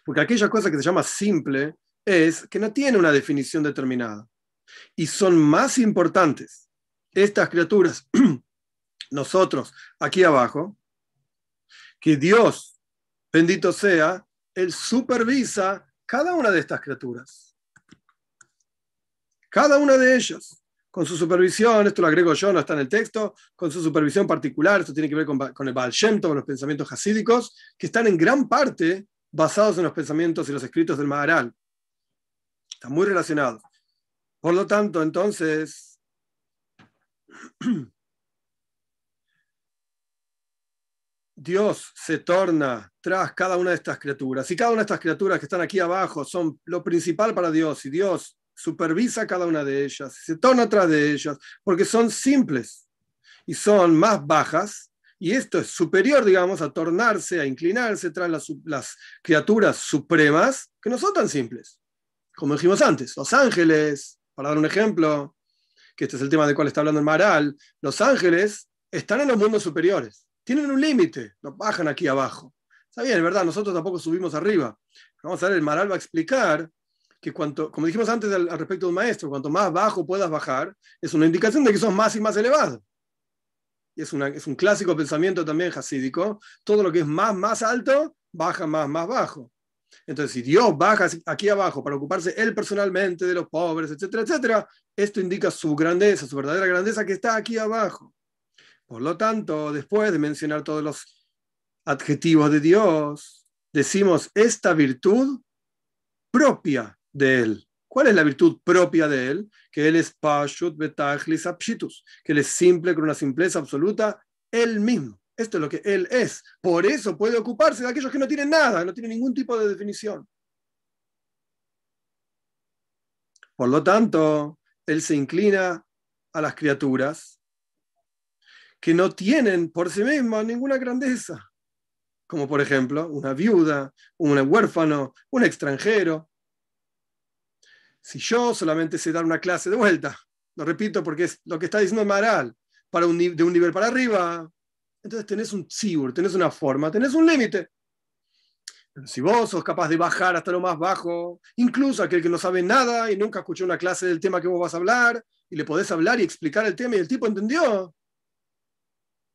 Porque aquella cosa que se llama simple es que no tiene una definición determinada. Y son más importantes estas criaturas, *clears throat* nosotros aquí abajo, que Dios bendito sea, Él supervisa cada una de estas criaturas. Cada una de ellas. Con su supervisión, esto lo agrego yo, no está en el texto, con su supervisión particular, esto tiene que ver con, el Baal Shem con los pensamientos hasídicos, que están en gran parte basados en los pensamientos y los escritos del Maharal. Están muy relacionados. Por lo tanto, entonces, *clears throat* Dios se torna cada una de estas criaturas. Y cada una de estas criaturas que están aquí abajo son lo principal para Dios. Y Dios supervisa cada una de ellas, se torna atrás de ellas, porque son simples y son más bajas. Y esto es superior, digamos, a tornarse, a inclinarse tras las, las criaturas supremas que no son tan simples. Como dijimos antes, los ángeles, para dar un ejemplo, que este es el tema del cual está hablando el Maral, los ángeles están en los mundos superiores tienen un límite, no bajan aquí abajo. Está bien, verdad, nosotros tampoco subimos arriba. Vamos a ver, el Maral va a explicar que cuanto, como dijimos antes al, respecto de un maestro, cuanto más bajo puedas bajar, es una indicación de que sos más y más elevado. Y es, una, es un clásico pensamiento también hasídico. Todo lo que es más, más alto, baja más, más bajo. Entonces, si Dios baja aquí abajo para ocuparse él personalmente de los pobres, etcétera, etcétera, esto indica su grandeza, su verdadera grandeza que está aquí abajo. Por lo tanto, después de mencionar todos los adjetivos de Dios, decimos esta virtud propia de Él. ¿Cuál es la virtud propia de Él? Que Él es Pashut Betachlis Apshitus, que Él es simple con una simpleza absoluta, Él mismo. Esto es lo que Él es. Por eso puede ocuparse de aquellos que no tienen nada, no tienen ningún tipo de definición. Por lo tanto, Él se inclina a las criaturas que no tienen por sí mismas ninguna grandeza como por ejemplo una viuda, un huérfano, un extranjero. Si yo solamente sé dar una clase de vuelta, lo repito porque es lo que está diciendo Maral, para un, de un nivel para arriba, entonces tenés un tzibur, tenés una forma, tenés un límite. Si vos sos capaz de bajar hasta lo más bajo, incluso aquel que no sabe nada y nunca escuchó una clase del tema que vos vas a hablar, y le podés hablar y explicar el tema y el tipo entendió,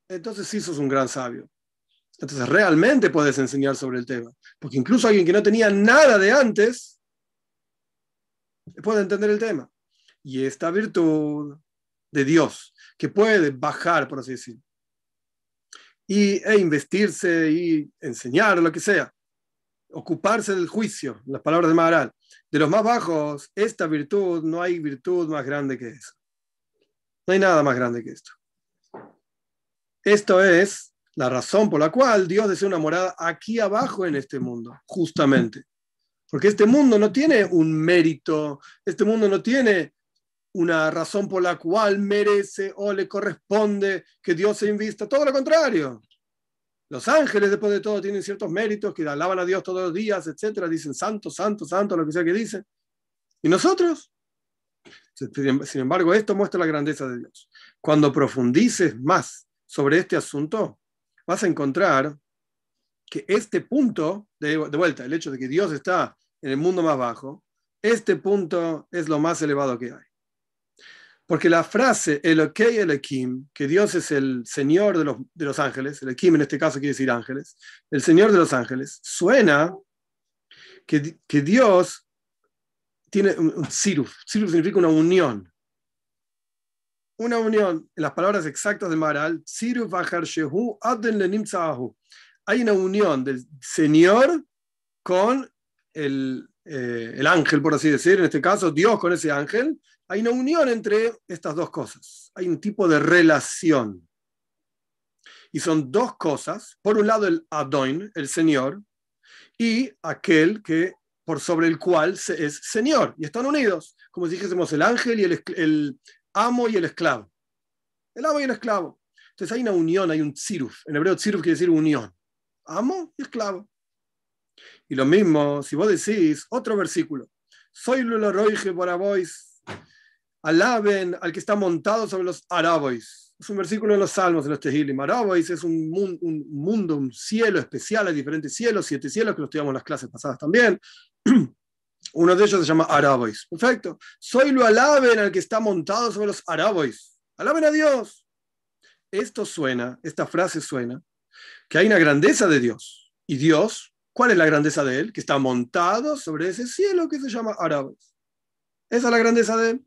entonces sí sos un gran sabio. Entonces realmente puedes enseñar sobre el tema. Porque incluso alguien que no tenía nada de antes puede entender el tema. Y esta virtud de Dios, que puede bajar, por así decirlo, y, e investirse y enseñar, lo que sea, ocuparse del juicio, las palabras de Maharal, de los más bajos, esta virtud, no hay virtud más grande que eso. No hay nada más grande que esto. Esto es la razón por la cual Dios desea una morada aquí abajo en este mundo, justamente. Porque este mundo no tiene un mérito, este mundo no tiene una razón por la cual merece o le corresponde que Dios se invista, todo lo contrario. Los ángeles, después de todo, tienen ciertos méritos que alaban a Dios todos los días, etcétera, dicen santo, santo, santo, lo que sea que dicen. ¿Y nosotros? Sin embargo, esto muestra la grandeza de Dios. Cuando profundices más sobre este asunto, vas a encontrar que este punto, de, vuelta, el hecho de que Dios está en el mundo más bajo, este punto es lo más elevado que hay. Porque la frase Elokei Elohim, que Dios es el Señor de los, de los ángeles, en este caso quiere decir ángeles, el Señor de los ángeles, suena que, que Dios tiene un siruf. Siruf significa una unión una unión, en las palabras exactas de Maral, hay una unión del Señor con el, eh, el ángel, por así decir, en este caso Dios con ese ángel, hay una unión entre estas dos cosas, hay un tipo de relación. Y son dos cosas, por un lado el Adoin, el Señor, y aquel que por sobre el cual es Señor, y están unidos, como si dijésemos el ángel y el, el, amo y el esclavo. El amo y el esclavo. Entonces hay una unión, hay un tziruf. En hebreo tziruf quiere decir unión. Amo y esclavo. Y lo mismo, si vos decís, otro versículo, soy lo roige para vos, alaben al que está montado sobre los arabois. Es un versículo en los salmos, en los tehilim. Arabois es un, un, mundo, un cielo especial, hay diferentes cielos, siete cielos, que lo estudiamos en las clases pasadas también. *clears throat* Uno de ellos se llama Arabois. Perfecto. Soy lo alaben al que está montado sobre los Arabois. Alaben a Dios. Esto suena, esta frase suena, que hay una grandeza de Dios. Y Dios, ¿cuál es la grandeza de Él? Que está montado sobre ese cielo que se llama Arabois. Esa es la grandeza de Él.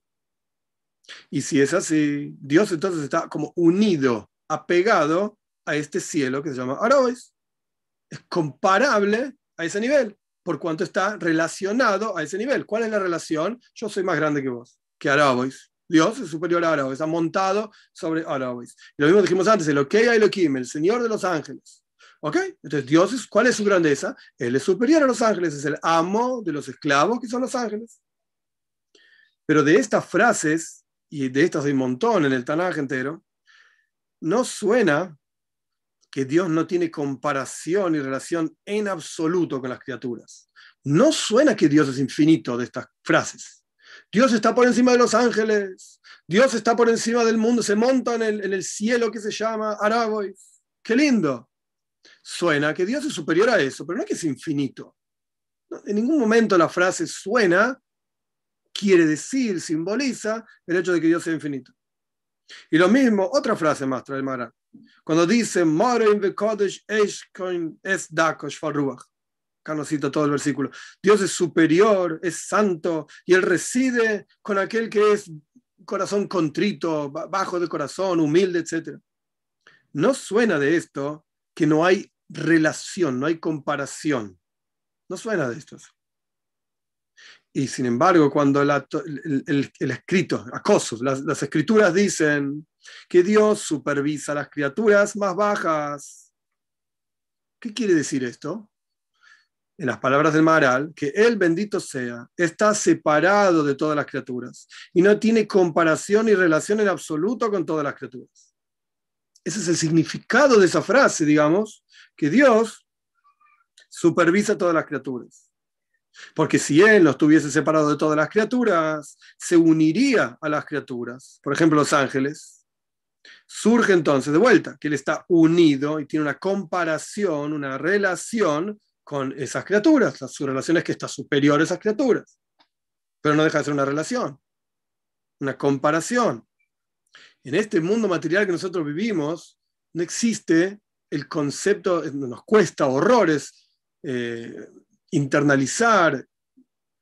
Y si es así, Dios entonces está como unido, apegado a este cielo que se llama Arabois. Es comparable a ese nivel por cuanto está relacionado a ese nivel. ¿Cuál es la relación? Yo soy más grande que vos, que Arabois. Dios es superior a Arabois, está montado sobre Arabois. Lo mismo dijimos antes, el Okei Elohim, el Señor de los ángeles. ¿Ok? Entonces, Dios, es, ¿cuál es su grandeza? Él es superior a los ángeles, es el amo de los esclavos que son los ángeles. Pero de estas frases, y de estas hay un montón en el Tanaj entero, no suena que Dios no tiene comparación y relación en absoluto con las criaturas. No suena que Dios es infinito de estas frases. Dios está por encima de los ángeles, Dios está por encima del mundo, se monta en el, cielo que se llama Arabois. ¡Qué lindo! Suena que Dios es superior a eso, pero no es que es infinito. en ningún momento la frase suena, quiere decir, simboliza el hecho de que Dios sea infinito. Y lo mismo, otra frase más trae Mara. Cuando dice, es dakosh todo el versículo. Dios es superior, es santo, y Él reside con aquel que es corazón contrito, bajo de corazón, humilde, etc. no suena de esto que no hay relación, no hay comparación. No suena de esto. Y sin embargo, cuando el, escrito, acoso, las escrituras dicen que Dios supervisa a las criaturas más bajas. ¿Qué quiere decir esto? En las palabras del Maharal, que Él bendito sea, está separado de todas las criaturas y no tiene comparación ni relación en absoluto con todas las criaturas. Ese es el significado de esa frase, digamos, que Dios supervisa a todas las criaturas. Porque si él no estuviese separado de todas las criaturas, se uniría a las criaturas, por ejemplo los ángeles. Surge entonces de vuelta que él está unido y tiene una comparación, una relación con esas criaturas. Su relación es que está superior a esas criaturas, pero no deja de ser una relación, una comparación. En este mundo material que nosotros vivimos, no existe el concepto, nos cuesta horrores eh, internalizar,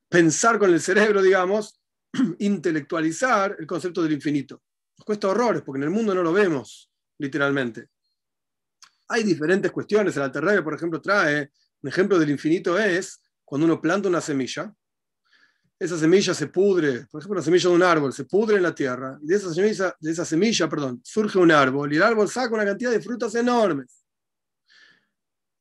pensar con el cerebro, digamos, *clears throat* intelectualizar el concepto del infinito. Nos cuesta horrores porque en el mundo no lo vemos, literalmente. Hay diferentes cuestiones. El Alterrebe, por ejemplo, trae un ejemplo del infinito es cuando uno planta una semilla, esa semilla se pudre, por ejemplo, la semilla de un árbol, se pudre en la tierra, y de esa semilla, de esa semilla perdón, surge un árbol, y el árbol saca una cantidad de frutas enormes.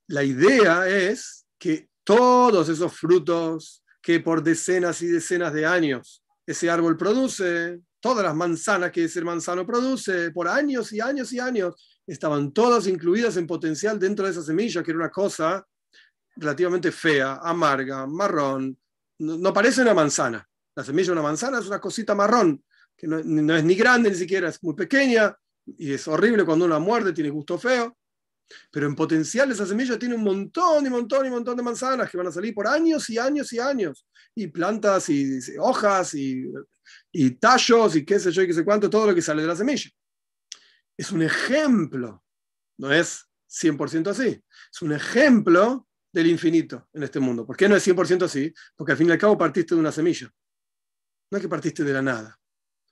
La idea es que todos esos frutos que por decenas y decenas de años ese árbol produce, todas las manzanas que ese manzano produce, por años y años y años, estaban todas incluidas en potencial dentro de esa semilla, que era una cosa relativamente fea, amarga, marrón. No, parece una manzana. La semilla de una manzana es una cosita marrón, que no, no es ni grande ni siquiera, es muy pequeña y es horrible cuando uno la muerde, tiene gusto feo. Pero en potencial esa semilla tiene un montón y montón y montón de manzanas que van a salir por años y años y años. Y plantas y, hojas y, y, tallos y qué sé yo y qué sé cuánto, todo lo que sale de la semilla. Es un ejemplo, no es 100% así, es un ejemplo del infinito en este mundo. ¿Por qué no es 100% así? Porque al fin y al cabo partiste de una semilla. No es que partiste de la nada.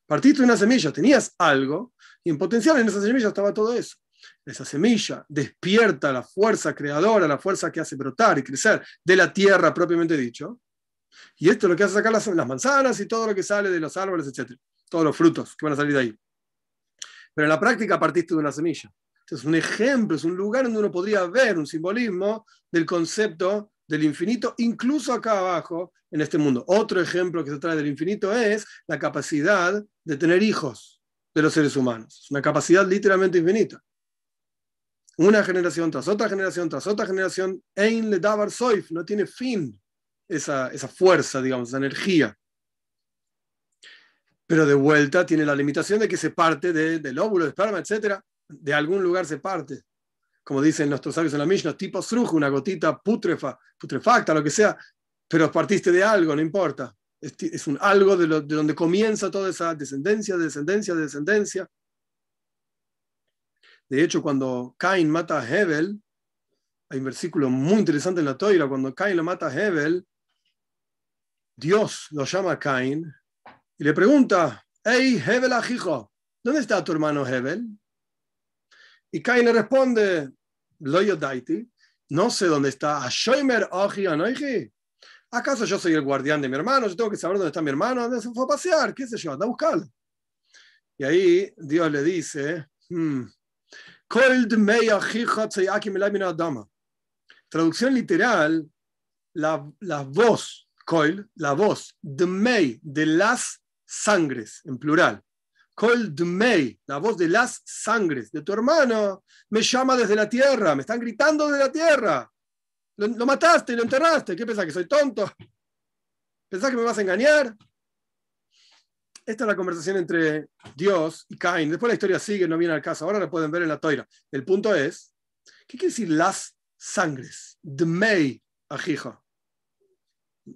Partiste de una semilla, tenías algo y en potencial en esa semilla estaba todo eso esa semilla, despierta la fuerza creadora, la fuerza que hace brotar y crecer de la tierra propiamente dicho. Y esto es lo que hace sacar las, manzanas y todo lo que sale de los árboles, etc. Todos los frutos que van a salir de ahí. Pero en la práctica partiste de una semilla. es un ejemplo, es un lugar donde uno podría ver un simbolismo del concepto del infinito, incluso acá abajo en este mundo. Otro ejemplo que se trae del infinito es la capacidad de tener hijos de los seres humanos. Es una capacidad literalmente infinita una generación tras otra generación tras otra generación, Ein le davar soif, no tiene fin esa, esa fuerza, digamos, esa energía. Pero de vuelta tiene la limitación de que se parte del óvulo, de esperma, etc. De algún lugar se parte. Como dicen nuestros sabios en la Mishnah, tipo srujo, una gotita putrefa, putrefacta, lo que sea, pero partiste de algo, no importa. Es, un algo de, de donde comienza toda esa descendencia, descendencia, descendencia. De hecho, cuando Cain mata a Hebel, hay un versículo muy interesante en la Toira, cuando Cain lo mata a Hebel, Dios lo llama a Cain y le pregunta, hey, Hebel ajijo, ¿dónde está tu hermano Hebel? Y Cain le responde, lo yodaiti, no sé dónde está, Ashoimer Anoiji. ¿Acaso yo soy el guardián de mi hermano? Yo tengo que saber dónde está mi hermano, dónde se fue a pasear, qué sé yo, anda a buscarlo. Y ahí Dios le dice, hmm, Traducción literal, la, la voz, Koil, la voz, Dmei, de las sangres, en plural. Dmei, la voz de las sangres de tu hermano, me llama desde la tierra, me están gritando desde la tierra. Lo, lo mataste, lo enterraste. ¿Qué pensás que soy tonto? ¿Pensás que me vas a engañar? Esta es la conversación entre Dios y Caín. Después la historia sigue, no viene al caso. Ahora la pueden ver en la toira. El punto es, ¿qué quiere decir las sangres? Dmei ajija.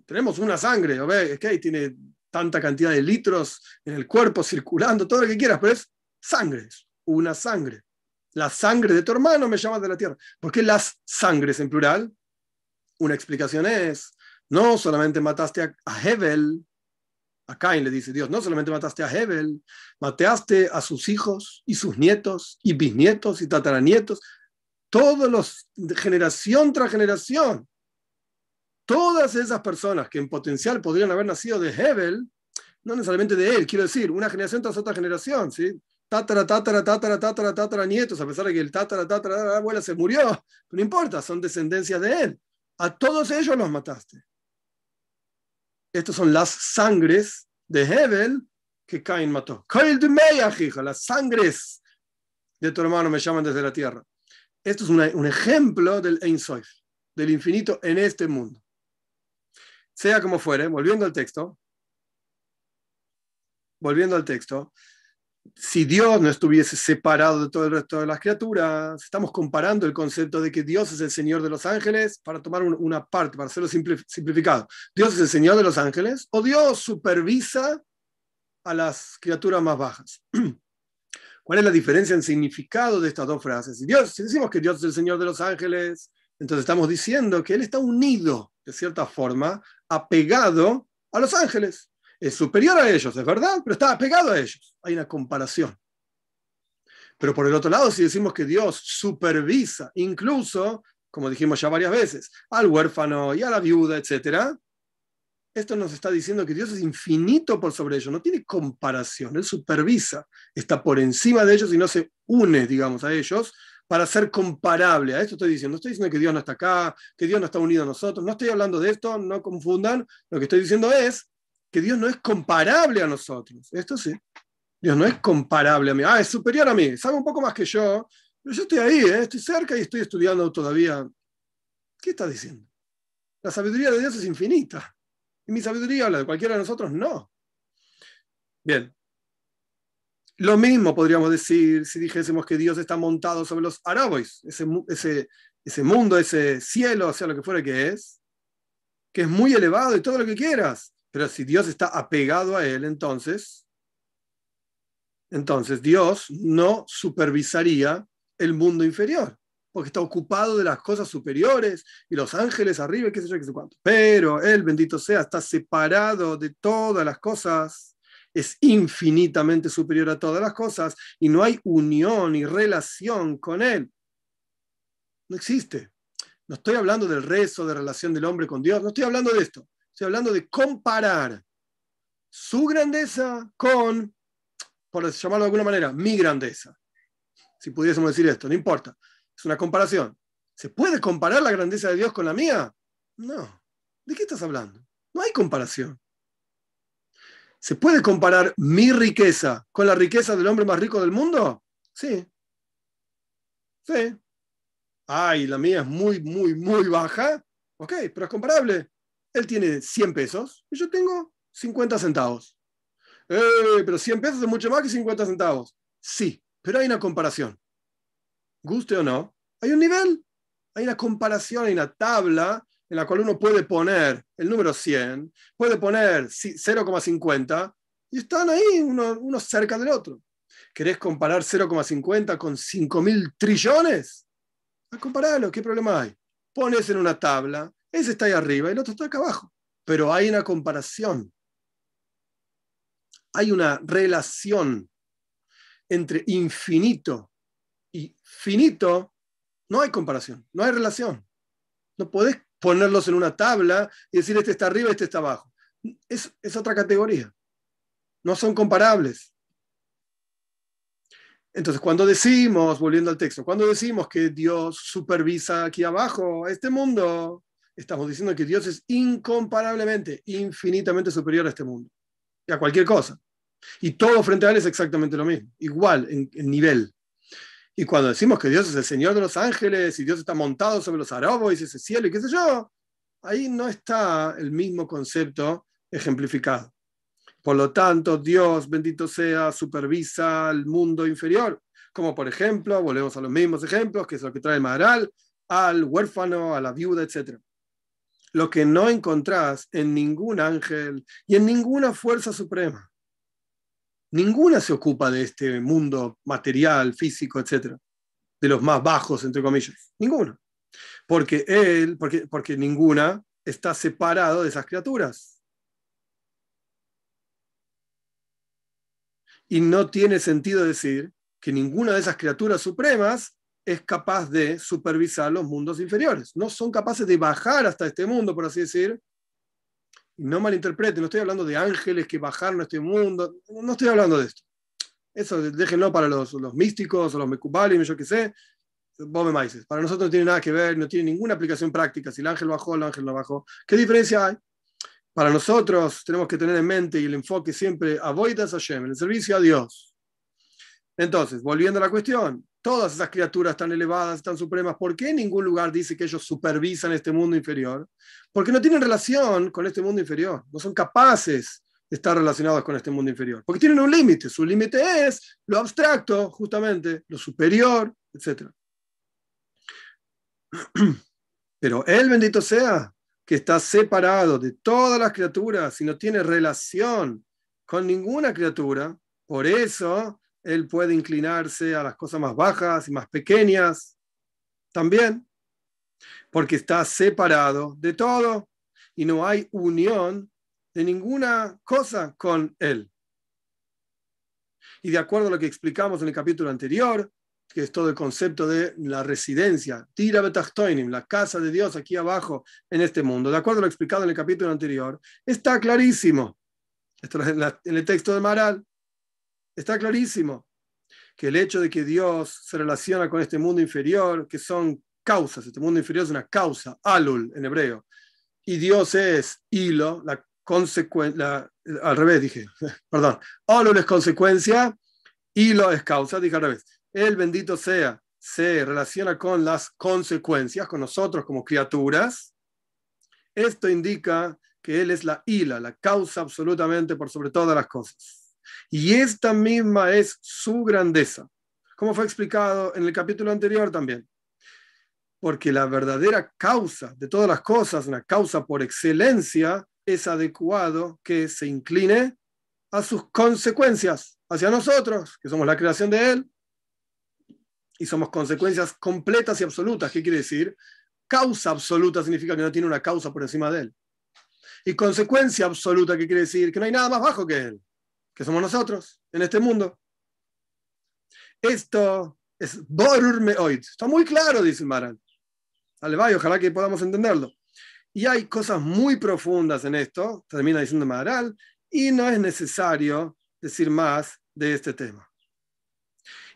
Tenemos una sangre, ¿ves? que tiene tanta cantidad de litros en el cuerpo circulando, todo lo que quieras, pero es sangre, una sangre. La sangre de tu hermano me llamas de la tierra. ¿Por qué las sangres en plural? Una explicación es, no solamente mataste a Hebel, A Caín le dice Dios, no solamente mataste a Hebel, mataste a sus hijos y sus nietos y bisnietos y tataranietos, todos los, generación tras generación. Todas esas personas que en potencial podrían haber nacido de Hebel, no necesariamente de él, quiero decir, una generación tras otra generación, ¿sí? Tatara, tatara, tatara, tatara, tatara, nietos, a pesar de que el tatara, tatara, abuela se murió, no importa, son descendencias de él. A todos ellos los mataste. Estas son las sangres de Hebel que Cain mató. Las sangres de tu hermano me llaman desde la tierra. Esto es un ejemplo del Ein Sof, del infinito en este mundo. Sea como fuere, volviendo al texto, volviendo al texto, si Dios no estuviese separado de todo el resto de las criaturas, estamos comparando el concepto de que Dios es el Señor de los ángeles, para tomar una parte, para hacerlo simplificado. ¿Dios es el Señor de los ángeles o Dios supervisa a las criaturas más bajas? *clears throat* ¿Cuál es la diferencia en significado de estas dos frases? Si, Dios, si decimos que Dios es el Señor de los ángeles, entonces estamos diciendo que Él está unido, de cierta forma, apegado a los ángeles es superior a ellos, es verdad, pero está apegado a ellos. Hay una comparación. Pero por el otro lado, si decimos que Dios supervisa, incluso, como dijimos ya varias veces, al huérfano y a la viuda, etc., esto nos está diciendo que Dios es infinito por sobre ellos, no tiene comparación, Él supervisa, está por encima de ellos y no se une, digamos, a ellos para ser comparable. A esto estoy diciendo, estoy diciendo que Dios no está acá, que Dios no está unido a nosotros, no estoy hablando de esto, no confundan, lo que estoy diciendo es que Dios no es comparable a nosotros. Esto sí. Dios no es comparable a mí. Ah, es superior a mí, sabe un poco más que yo, pero yo estoy ahí, ¿eh? estoy cerca y estoy estudiando todavía. ¿Qué está diciendo? La sabiduría de Dios es infinita. Y mi sabiduría, la de cualquiera de nosotros, no. Bien. Lo mismo podríamos decir si dijésemos que Dios está montado sobre los árabes, ese, ese, ese mundo, ese cielo, sea lo que fuera que es, que es muy elevado y todo lo que quieras. Pero si Dios está apegado a él, entonces, entonces Dios no supervisaría el mundo inferior, porque está ocupado de las cosas superiores y los ángeles arriba, qué sé yo, qué sé cuánto. Pero él, bendito sea, está separado de todas las cosas, es infinitamente superior a todas las cosas y no hay unión y relación con él. No existe. No estoy hablando del rezo, de relación del hombre con Dios, no estoy hablando de esto. Estoy hablando de comparar su grandeza con, por llamarlo de alguna manera, mi grandeza. Si pudiésemos decir esto, no importa. Es una comparación. ¿Se puede comparar la grandeza de Dios con la mía? No. ¿De qué estás hablando? No hay comparación. ¿Se puede comparar mi riqueza con la riqueza del hombre más rico del mundo? Sí. Sí. Ay, la mía es muy, muy, muy baja. Ok, pero es comparable él tiene 100 pesos y yo tengo 50 centavos. Eh, pero 100 pesos es mucho más que 50 centavos. Sí, pero hay una comparación. Guste o no, hay un nivel, hay una comparación, hay una tabla en la cual uno puede poner el número 100, puede poner 0,50 y están ahí uno, cerca del otro. ¿Querés comparar 0,50 con 5 mil trillones? A compararlo, ¿qué problema hay? Pones en una tabla ese está ahí arriba y el otro está acá abajo. Pero hay una comparación. Hay una relación entre infinito y finito. No hay comparación, no hay relación. No podés ponerlos en una tabla y decir este está arriba, este está abajo. Es, es otra categoría. No son comparables. Entonces, cuando decimos, volviendo al texto, cuando decimos que Dios supervisa aquí abajo este mundo, estamos diciendo que Dios es incomparablemente, infinitamente superior a este mundo y a cualquier cosa. Y todo frente a Él es exactamente lo mismo, igual en, nivel. Y cuando decimos que Dios es el Señor de los ángeles y Dios está montado sobre los y ese cielo y qué sé yo, ahí no está el mismo concepto ejemplificado. Por lo tanto, Dios, bendito sea, supervisa el mundo inferior, como por ejemplo, volvemos a los mismos ejemplos, que es lo que trae el Maharal, al huérfano, a la viuda, etc lo que no encontrás en ningún ángel y en ninguna fuerza suprema. Ninguna se ocupa de este mundo material, físico, etc. De los más bajos, entre comillas. Ninguna. Porque él, porque, porque ninguna está separado de esas criaturas. Y no tiene sentido decir que ninguna de esas criaturas supremas es capaz de supervisar los mundos inferiores. No son capaces de bajar hasta este mundo, por así decir. No malinterpreten, no estoy hablando de ángeles que bajaron a este mundo, no estoy hablando de esto. Eso déjenlo para los, los místicos o los mecubalim, yo qué sé. Vos me Para nosotros no tiene nada que ver, no tiene ninguna aplicación práctica. Si el ángel bajó, el ángel no bajó. ¿Qué diferencia hay? Para nosotros tenemos que tener en mente y el enfoque siempre a Voidas en el servicio a Dios. Entonces, volviendo a la cuestión, todas esas criaturas tan elevadas, tan supremas, ¿por qué en ningún lugar dice que ellos supervisan este mundo inferior? Porque no tienen relación con este mundo inferior, no son capaces de estar relacionados con este mundo inferior, porque tienen un límite, su límite es lo abstracto, justamente, lo superior, etc. *clears throat* Pero Él, bendito sea, que está separado de todas las criaturas y no tiene relación con ninguna criatura, por eso él puede inclinarse a las cosas más bajas y más pequeñas también, porque está separado de todo y no hay unión de ninguna cosa con él. Y de acuerdo a lo que explicamos en el capítulo anterior, que es todo el concepto de la residencia, Tira Betachtoinim, la casa de Dios aquí abajo en este mundo. De acuerdo a lo explicado en el capítulo anterior, está clarísimo. Esto en, el texto de Maral. Está clarísimo que el hecho de que Dios se relaciona con este mundo inferior, que son causas, este mundo inferior es una causa, alul en hebreo, y Dios es hilo, la consecuencia, al revés dije, *laughs* perdón, alul es consecuencia, hilo es causa, dije al revés el bendito sea, se relaciona con las consecuencias, con nosotros como criaturas, esto indica que Él es la ila, la causa absolutamente por sobre todas las cosas. Y esta misma es su grandeza, como fue explicado en el capítulo anterior también. Porque la verdadera causa de todas las cosas, una causa por excelencia, es adecuado que se incline a sus consecuencias hacia nosotros, que somos la creación de Él, y somos consecuencias completas y absolutas. ¿Qué quiere decir? Causa absoluta significa que no tiene una causa por encima de él. Y consecuencia absoluta, ¿qué quiere decir? Que no hay nada más bajo que él, que somos nosotros en este mundo. Esto es Borur Meoid. Está muy claro, dice Maran. Dale, vaya, ojalá que podamos entenderlo. Y hay cosas muy profundas en esto, termina diciendo Maral, y no es necesario decir más de este tema.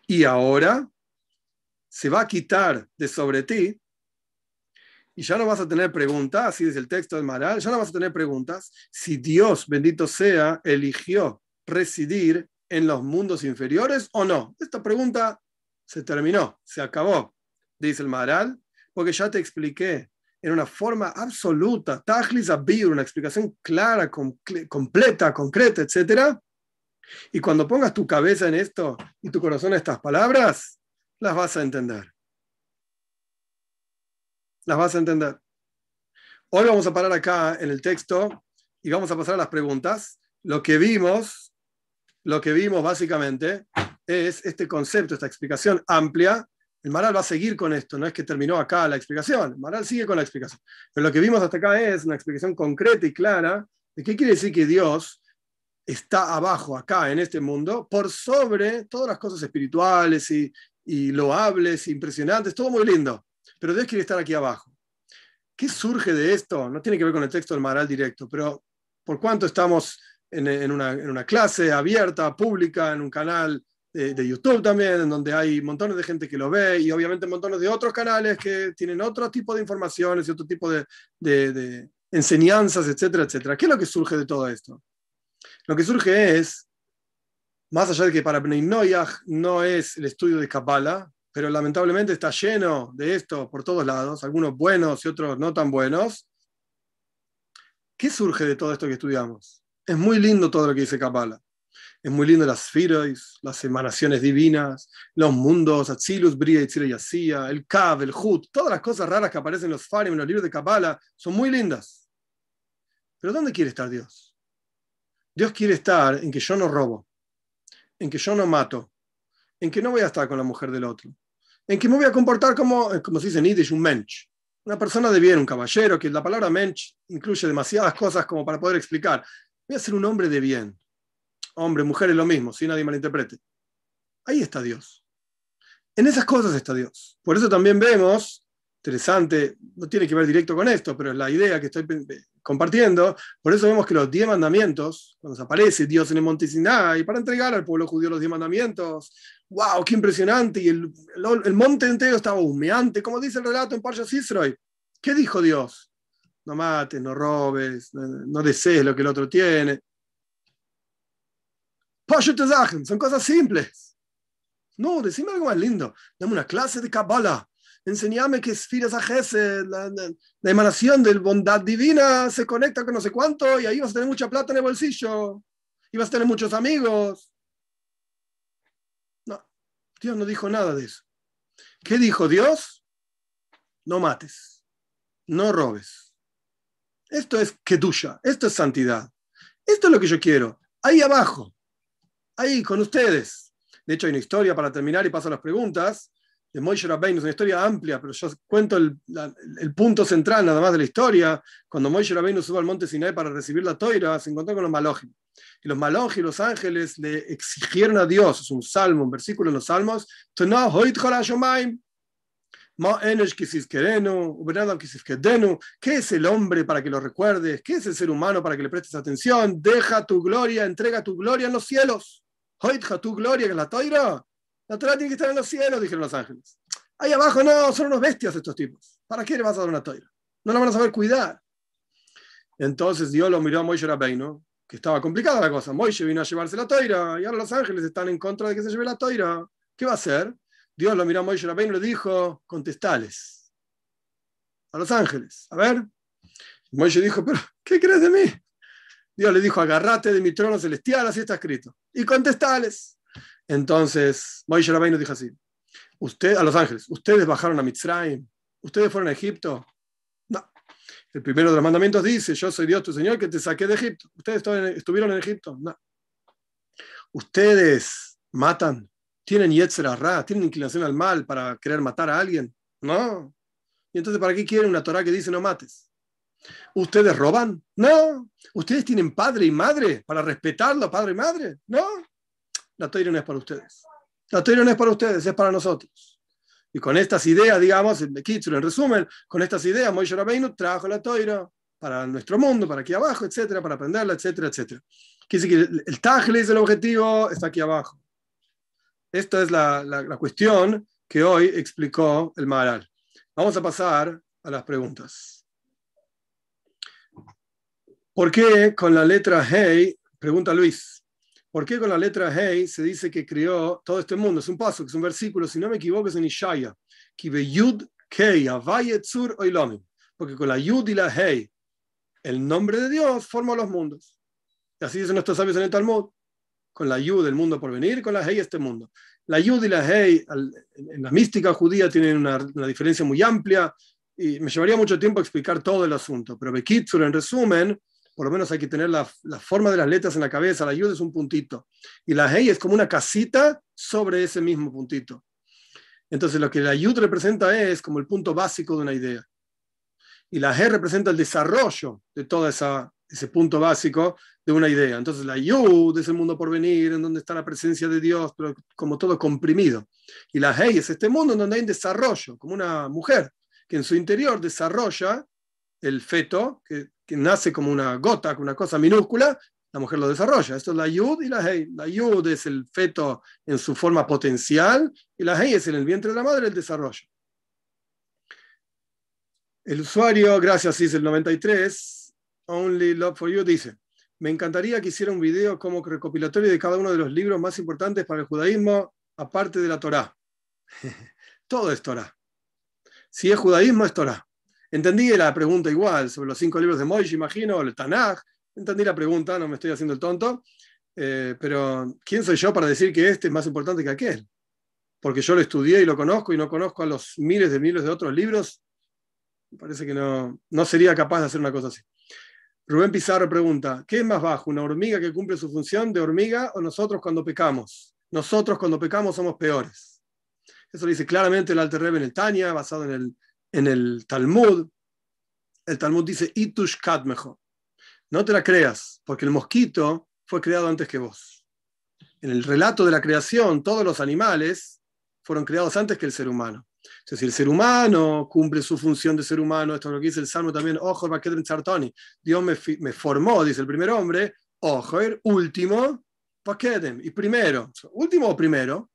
Y ahora se va a quitar de sobre ti y ya no vas a tener preguntas, así es el texto del Maral, ya no vas a tener preguntas si Dios, bendito sea, eligió residir en los mundos inferiores o no. Esta pregunta se terminó, se acabó, dice el Maral, porque ya te expliqué en una forma absoluta, tajlis abir, una explicación clara, completa, concreta, etc. Y cuando pongas tu cabeza en esto y tu corazón en estas palabras, las vas a entender. Las vas a entender. Hoy vamos a parar acá en el texto y vamos a pasar a las preguntas. Lo que vimos, lo que vimos básicamente es este concepto, esta explicación amplia. El Maral va a seguir con esto, no es que terminó acá la explicación, el Maral sigue con la explicación. Pero lo que vimos hasta acá es una explicación concreta y clara de qué quiere decir que Dios está abajo, acá, en este mundo, por sobre todas las cosas espirituales y, y loables, impresionantes, todo muy lindo, pero Dios quiere estar aquí abajo. ¿Qué surge de esto? No tiene que ver con el texto del Maral directo, pero por cuánto estamos en, una, clase abierta, pública, en un canal de, YouTube también, en donde hay montones de gente que lo ve y obviamente montones de otros canales que tienen otro tipo de informaciones y otro tipo de, de enseñanzas, etcétera, etcétera. ¿Qué es lo que surge de todo esto? Lo que surge es más allá de que para Bnei Noyach no es el estudio de Kabbalah, pero lamentablemente está lleno de esto por todos lados, algunos buenos y otros no tan buenos. ¿Qué surge de todo esto que estudiamos? Es muy lindo todo lo que dice Kabbalah. Es muy lindo las firois, las emanaciones divinas, los mundos, Atzilus, Bria, Itzira y Asía, el Kav, el Hut, todas las cosas raras que aparecen en los Farim, en los libros de Kabbalah, son muy lindas. Pero ¿dónde quiere estar Dios? Dios quiere estar en que yo no robo, en que yo no mato, en que no voy a estar con la mujer del otro, en que me voy a comportar como, eh, como se dice en Yiddish, un mensch, una persona de bien, un caballero, que la palabra mensch incluye demasiadas cosas como para poder explicar. Voy a ser un hombre de bien. hombre, mujer es lo mismo, si nadie malinterprete. Ahí está Dios. En esas cosas está Dios. Por eso también vemos, interesante, no tiene que ver directo con esto, pero es la idea que estoy compartiendo. Por eso vemos que los diez mandamientos, cuando aparece Dios en el monte Sinai, para entregar al pueblo judío los diez mandamientos, ¡wow! ¡Qué impresionante! Y el, el, monte entero estaba humeante, como dice el relato en Parshas Israel. ¿Qué dijo Dios? No mates, no robes, no, desees lo que el otro tiene. Son cosas simples. No, decime algo más lindo. Dame una clase de Kabbalah. Enseñame que Sfiras Ajese, la, la, la emanación de bondad divina, se conecta con no sé cuánto y ahí vas a tener mucha plata en el bolsillo. Y vas a tener muchos amigos. No, Dios no dijo nada de eso. ¿Qué dijo Dios? No mates, no robes. Esto es kedusha, esto es santidad. Esto es lo que yo quiero. Ahí abajo, ahí con ustedes. De hecho, hay una historia para terminar y paso a las preguntas de Moishe Rabbeinu, es una historia amplia, pero yo cuento el, el, punto central nada más de la historia. Cuando Moishe Rabbeinu sube al monte Sinai para recibir la toira, se encontró con los malojim. Y los malojim, los ángeles, le exigieron a Dios, es un salmo, un versículo en los salmos, ¿Qué es el hombre para que lo recuerdes? ¿Qué es el ser humano para que le prestes atención? Deja tu gloria, entrega tu gloria en los cielos. tu gloria, que es la toira. La Torah tiene que estar en los cielos, dijeron los ángeles. Ahí abajo no, son unos bestias estos tipos. ¿Para qué le vas a dar una toira? No la van a saber cuidar. Entonces Dios lo miró a Moishe Rabbeinu, que estaba complicada la cosa. Moishe vino a llevarse la toira y ahora los ángeles están en contra de que se lleve la toira. ¿Qué va a hacer? Dios lo miró a Rabbeinu y le dijo, contestales a los ángeles. A ver. Moishe dijo, pero ¿qué crees de mí? Dios le dijo, agarrate de mi trono celestial, así está escrito. Y contestales. Entonces, Moisés Rabbeinu dijo así, usted, a los ángeles, ¿ustedes bajaron a Mitzrayim? ¿Ustedes fueron a Egipto? No. El primero de los mandamientos dice, yo soy Dios tu Señor que te saqué de Egipto. ¿Ustedes estuvieron en Egipto? No. ¿Ustedes matan? ¿Tienen Yetzer ¿Tienen inclinación al mal para querer matar a alguien? No. ¿Y entonces para qué quieren una Torah que dice no mates? ¿Ustedes roban? No. ¿Ustedes tienen padre y madre para respetarlo, padre y madre? No la toira no es para ustedes. La toira no es para ustedes, es para nosotros. Y con estas ideas, digamos, en en resumen, con estas ideas, Moisés Rabbeinu trajo la toira para nuestro mundo, para aquí abajo, etcétera, para aprenderla, etcétera, etcétera. Quiere decir que el tajlis, el objetivo, está aquí abajo. Esta es la, la, cuestión que hoy explicó el Maharal. Vamos a pasar a las preguntas. ¿Por qué con la letra Hey? Pregunta Luis. ¿Por qué con la letra Hey se dice que creó todo este mundo? Es un paso, es un versículo, si no me equivoco, es en Ishaya. Porque con la Yud y la Hey, el nombre de Dios formó los mundos. Y así dicen nuestros sabios en el Talmud. Con la Yud, el mundo por venir, con la Hey, este mundo. La Yud y la Hey, en la mística judía, tienen una, diferencia muy amplia y me llevaría mucho tiempo explicar todo el asunto. Pero Bekitsur, en resumen, por lo menos hay que tener la, forma de las letras en la cabeza. La yud es un puntito y la hey es como una casita sobre ese mismo puntito. Entonces lo que la yud representa es como el punto básico de una idea. Y la G representa el desarrollo de todo esa, ese punto básico de una idea. Entonces la Yud es el mundo por venir, en donde está la presencia de Dios, pero como todo comprimido. Y la Hey es este mundo en donde hay un desarrollo, como una mujer que en su interior desarrolla el feto, que que nace como una gota, una cosa minúscula, la mujer lo desarrolla. Esto es la yud y la hei. La yud es el feto en su forma potencial y la hei es en el vientre de la madre el desarrollo. El usuario, gracias, dice el 93, Only Love for You, dice, me encantaría que hiciera un video como recopilatorio de cada uno de los libros más importantes para el judaísmo, aparte de la Torá. *laughs* Todo es Torá. Si es judaísmo, es Torá. Entendí la pregunta igual sobre los cinco libros de Moishe, imagino, el Tanaj. Entendí la pregunta, no me estoy haciendo el tonto. Eh, pero ¿quién soy yo para decir que este es más importante que aquel? Porque yo lo estudié y lo conozco y no conozco a los miles de miles de otros libros. Me parece que no, no sería capaz de hacer una cosa así. Rubén Pizarro pregunta, ¿qué es más bajo, una hormiga que cumple su función de hormiga o nosotros cuando pecamos? Nosotros cuando pecamos somos peores. Eso lo dice claramente el Alter Rebbe en el Tania, basado en el en el Talmud, el Talmud dice, Itush mejor. No te la creas, porque el mosquito fue creado antes que vos. en el relato de la creación, todos los animales fueron creados antes que el ser humano. Es decir, el ser humano cumple su función de ser humano, esto es lo que dice el Salmo también, ojo. Dios me, me, formó, dice el primer hombre, ojo, último, y primero, último o primero.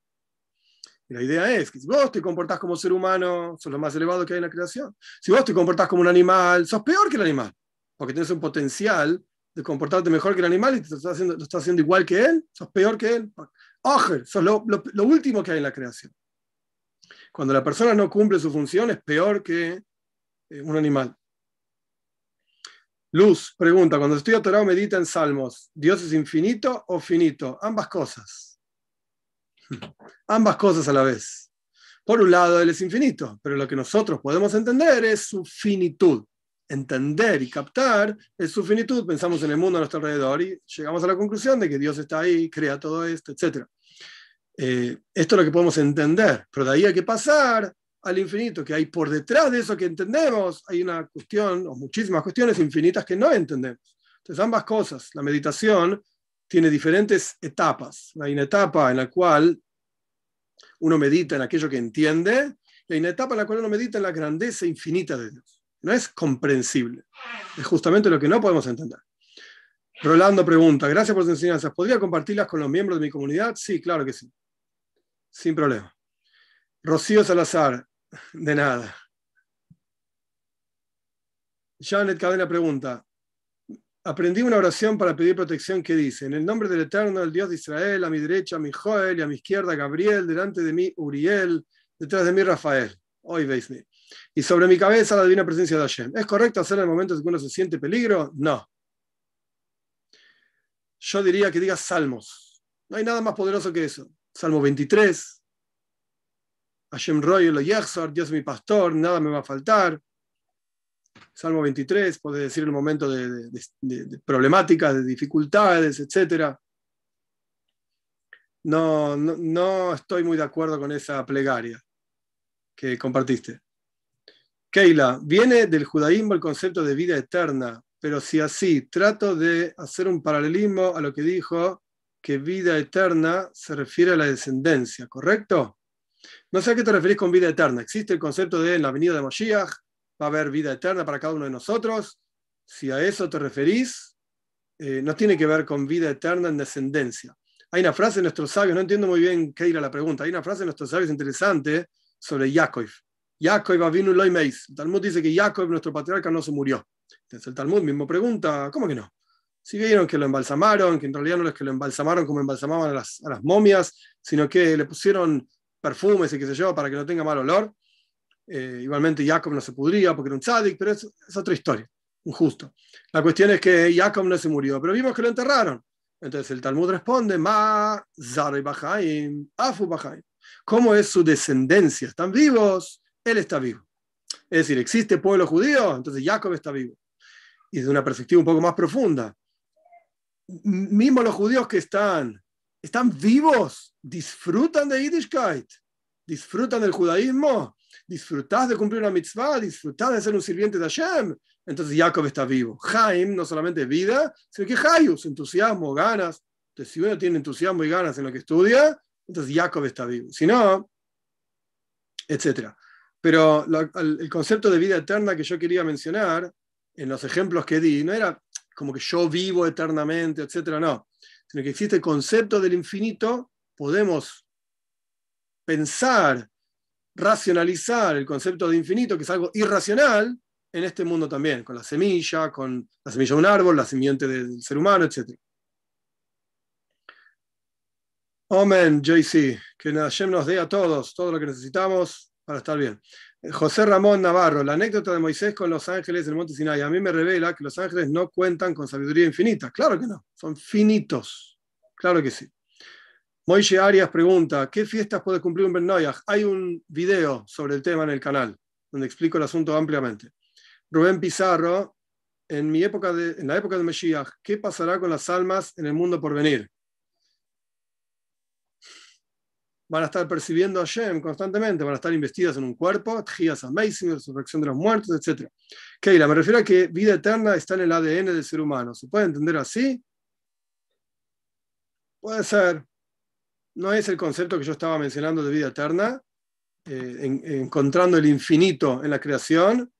la idea es que si vos te comportás como ser humano, sos lo más elevado que hay en la creación. Si vos te comportás como un animal, sos peor que el animal, porque tienes un potencial de comportarte mejor que el animal y te estás haciendo, lo estás haciendo igual que él, sos peor que él. Ojo, sos lo, lo último que hay en la creación. Cuando la persona no cumple su función es peor que eh, un animal. Luz pregunta, cuando estoy atorado medita en salmos, ¿Dios es infinito o finito? Ambas cosas. *laughs* Ambas cosas a la vez. Por un lado, Él es infinito, pero lo que nosotros podemos entender es su finitud. Entender y captar es su finitud. Pensamos en el mundo a nuestro alrededor y llegamos a la conclusión de que Dios está ahí, crea todo esto, etc. Eh, esto es lo que podemos entender, pero de ahí hay que pasar al infinito, que hay por detrás de eso que entendemos, hay una cuestión, o muchísimas cuestiones infinitas que no entendemos. Entonces, ambas cosas, la meditación tiene diferentes etapas. Hay una etapa en la cual uno medita en aquello que entiende, y hay una etapa en la cual uno medita en la grandeza infinita de Dios. No es comprensible, es justamente lo que no podemos entender. Rolando pregunta, gracias por sus enseñanzas. ¿Podría compartirlas con los miembros de mi comunidad? Sí, claro que sí sin problema. Rocío Salazar, de nada. Janet Cadena pregunta, aprendí una oración para pedir protección que dice, en el nombre del Eterno, el Dios de Israel, a mi derecha mi Joel y a mi izquierda Gabriel, delante de mí Uriel, detrás de mí Rafael. Hoy veis Y sobre mi cabeza la divina presencia de Hashem. ¿Es correcto hacer en el momento en que uno se siente peligro? No. Yo diría que digas salmos. No hay nada más poderoso que eso. Salmo 23. Hashem Roy lo Dios es mi pastor, nada me va a faltar. Salmo 23, puede decir un momento de, problemáticas, de dificultades, etc. No, no, no, estoy muy de acuerdo con esa plegaria que compartiste. Keila, viene del judaísmo el concepto de vida eterna, pero si así trato de hacer un paralelismo a lo que dijo que vida eterna se refiere a la descendencia, ¿correcto? No sé a qué te referís con vida eterna. Existe el concepto de en la venida de Moshiach va a haber vida eterna para cada uno de nosotros. Si a eso te referís, eh, no tiene que ver con vida eterna en descendencia. Hay una frase de nuestros sabios, no entiendo muy bien qué ir a la pregunta, hay una frase de nuestros sabios interesante sobre Yaakov. Yaakov Avinu Loimeis. El Talmud dice que Yaakov, nuestro patriarca, no se murió. Entonces el Talmud mismo pregunta, ¿cómo que no? Si vieron que lo embalsamaron, que en realidad no es que lo embalsamaron como embalsamaban a las, momias, sino que le pusieron perfumes y qué sé yo para que no tenga mal olor. Eh, igualmente Jacob no se pudría porque era un tzadik, pero es, otra historia, injusto. La cuestión es que Jacob no se murió, pero vimos que lo enterraron. Entonces el Talmud responde, Ma Bahaim, Afu Bahaim. ¿Cómo es su descendencia? ¿Están vivos? Él está vivo. Es decir, ¿existe pueblo judío? Entonces Jacob está vivo. Y desde una perspectiva un poco más profunda, mismo los judíos que están, están vivos, disfrutan de Yiddishkeit, disfrutan del judaísmo, disfrutas de cumplir una mitzvah, disfrutas de ser un sirviente de Hashem. Entonces Jacob está vivo. Jaim no solamente vida, sino que Hayus, entusiasmo, ganas. Entonces, si uno tiene entusiasmo y ganas en lo que estudia, entonces Jacob está vivo. Si no, etc. Pero el concepto de vida eterna que yo quería mencionar en los ejemplos que di no era como que yo vivo eternamente, etcétera, no, sino que existe el concepto del infinito, podemos pensar, racionalizar el concepto de infinito, que es algo irracional, en este mundo también, con la semilla, con la semilla de un árbol, la simiente del ser humano, etc. Amén, JC, que Hashem nos dé a todos todo lo que necesitamos para estar bien. José Ramón Navarro, la anécdota de Moisés con los ángeles del monte Sinai, a mí me revela que los ángeles no cuentan con sabiduría infinita. Claro que no, son finitos. Claro que sí. Moishe Arias pregunta, ¿qué fiestas puede cumplir un Ben Hay un video sobre el tema en el canal, donde explico el asunto ampliamente. Rubén Pizarro, en, mi época de, en la época de Mesías, ¿qué pasará con las almas en el mundo por venir? Van a estar percibiendo a Shem constantemente, van a estar investidas en un cuerpo, Tjías Amazing, resurrección de los muertos, etc. Keila, me refiero a que vida eterna está en el ADN del ser humano. ¿Se puede entender así? Puede ser. no es el concepto que yo estaba mencionando de vida eterna, eh, en, encontrando el infinito en la creación,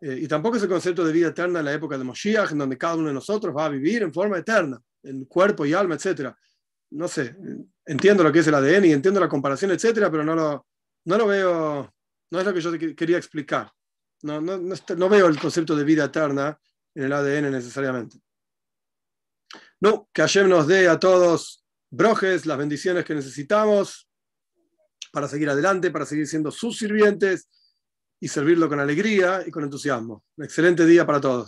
eh, y tampoco es el concepto de vida eterna en la época de Moshiach, en donde cada uno de nosotros va a vivir en forma eterna, en cuerpo y alma, etc. No sé, entiendo lo que es el ADN y entiendo la comparación, etcétera, pero no lo, no lo veo, no es lo que yo quería explicar. No, no, no, veo el concepto de vida eterna en el ADN necesariamente. No, que Hashem nos dé a todos brojes, las bendiciones que necesitamos para seguir adelante, para seguir siendo sus sirvientes y servirlo con alegría y con entusiasmo. Un excelente día para todos.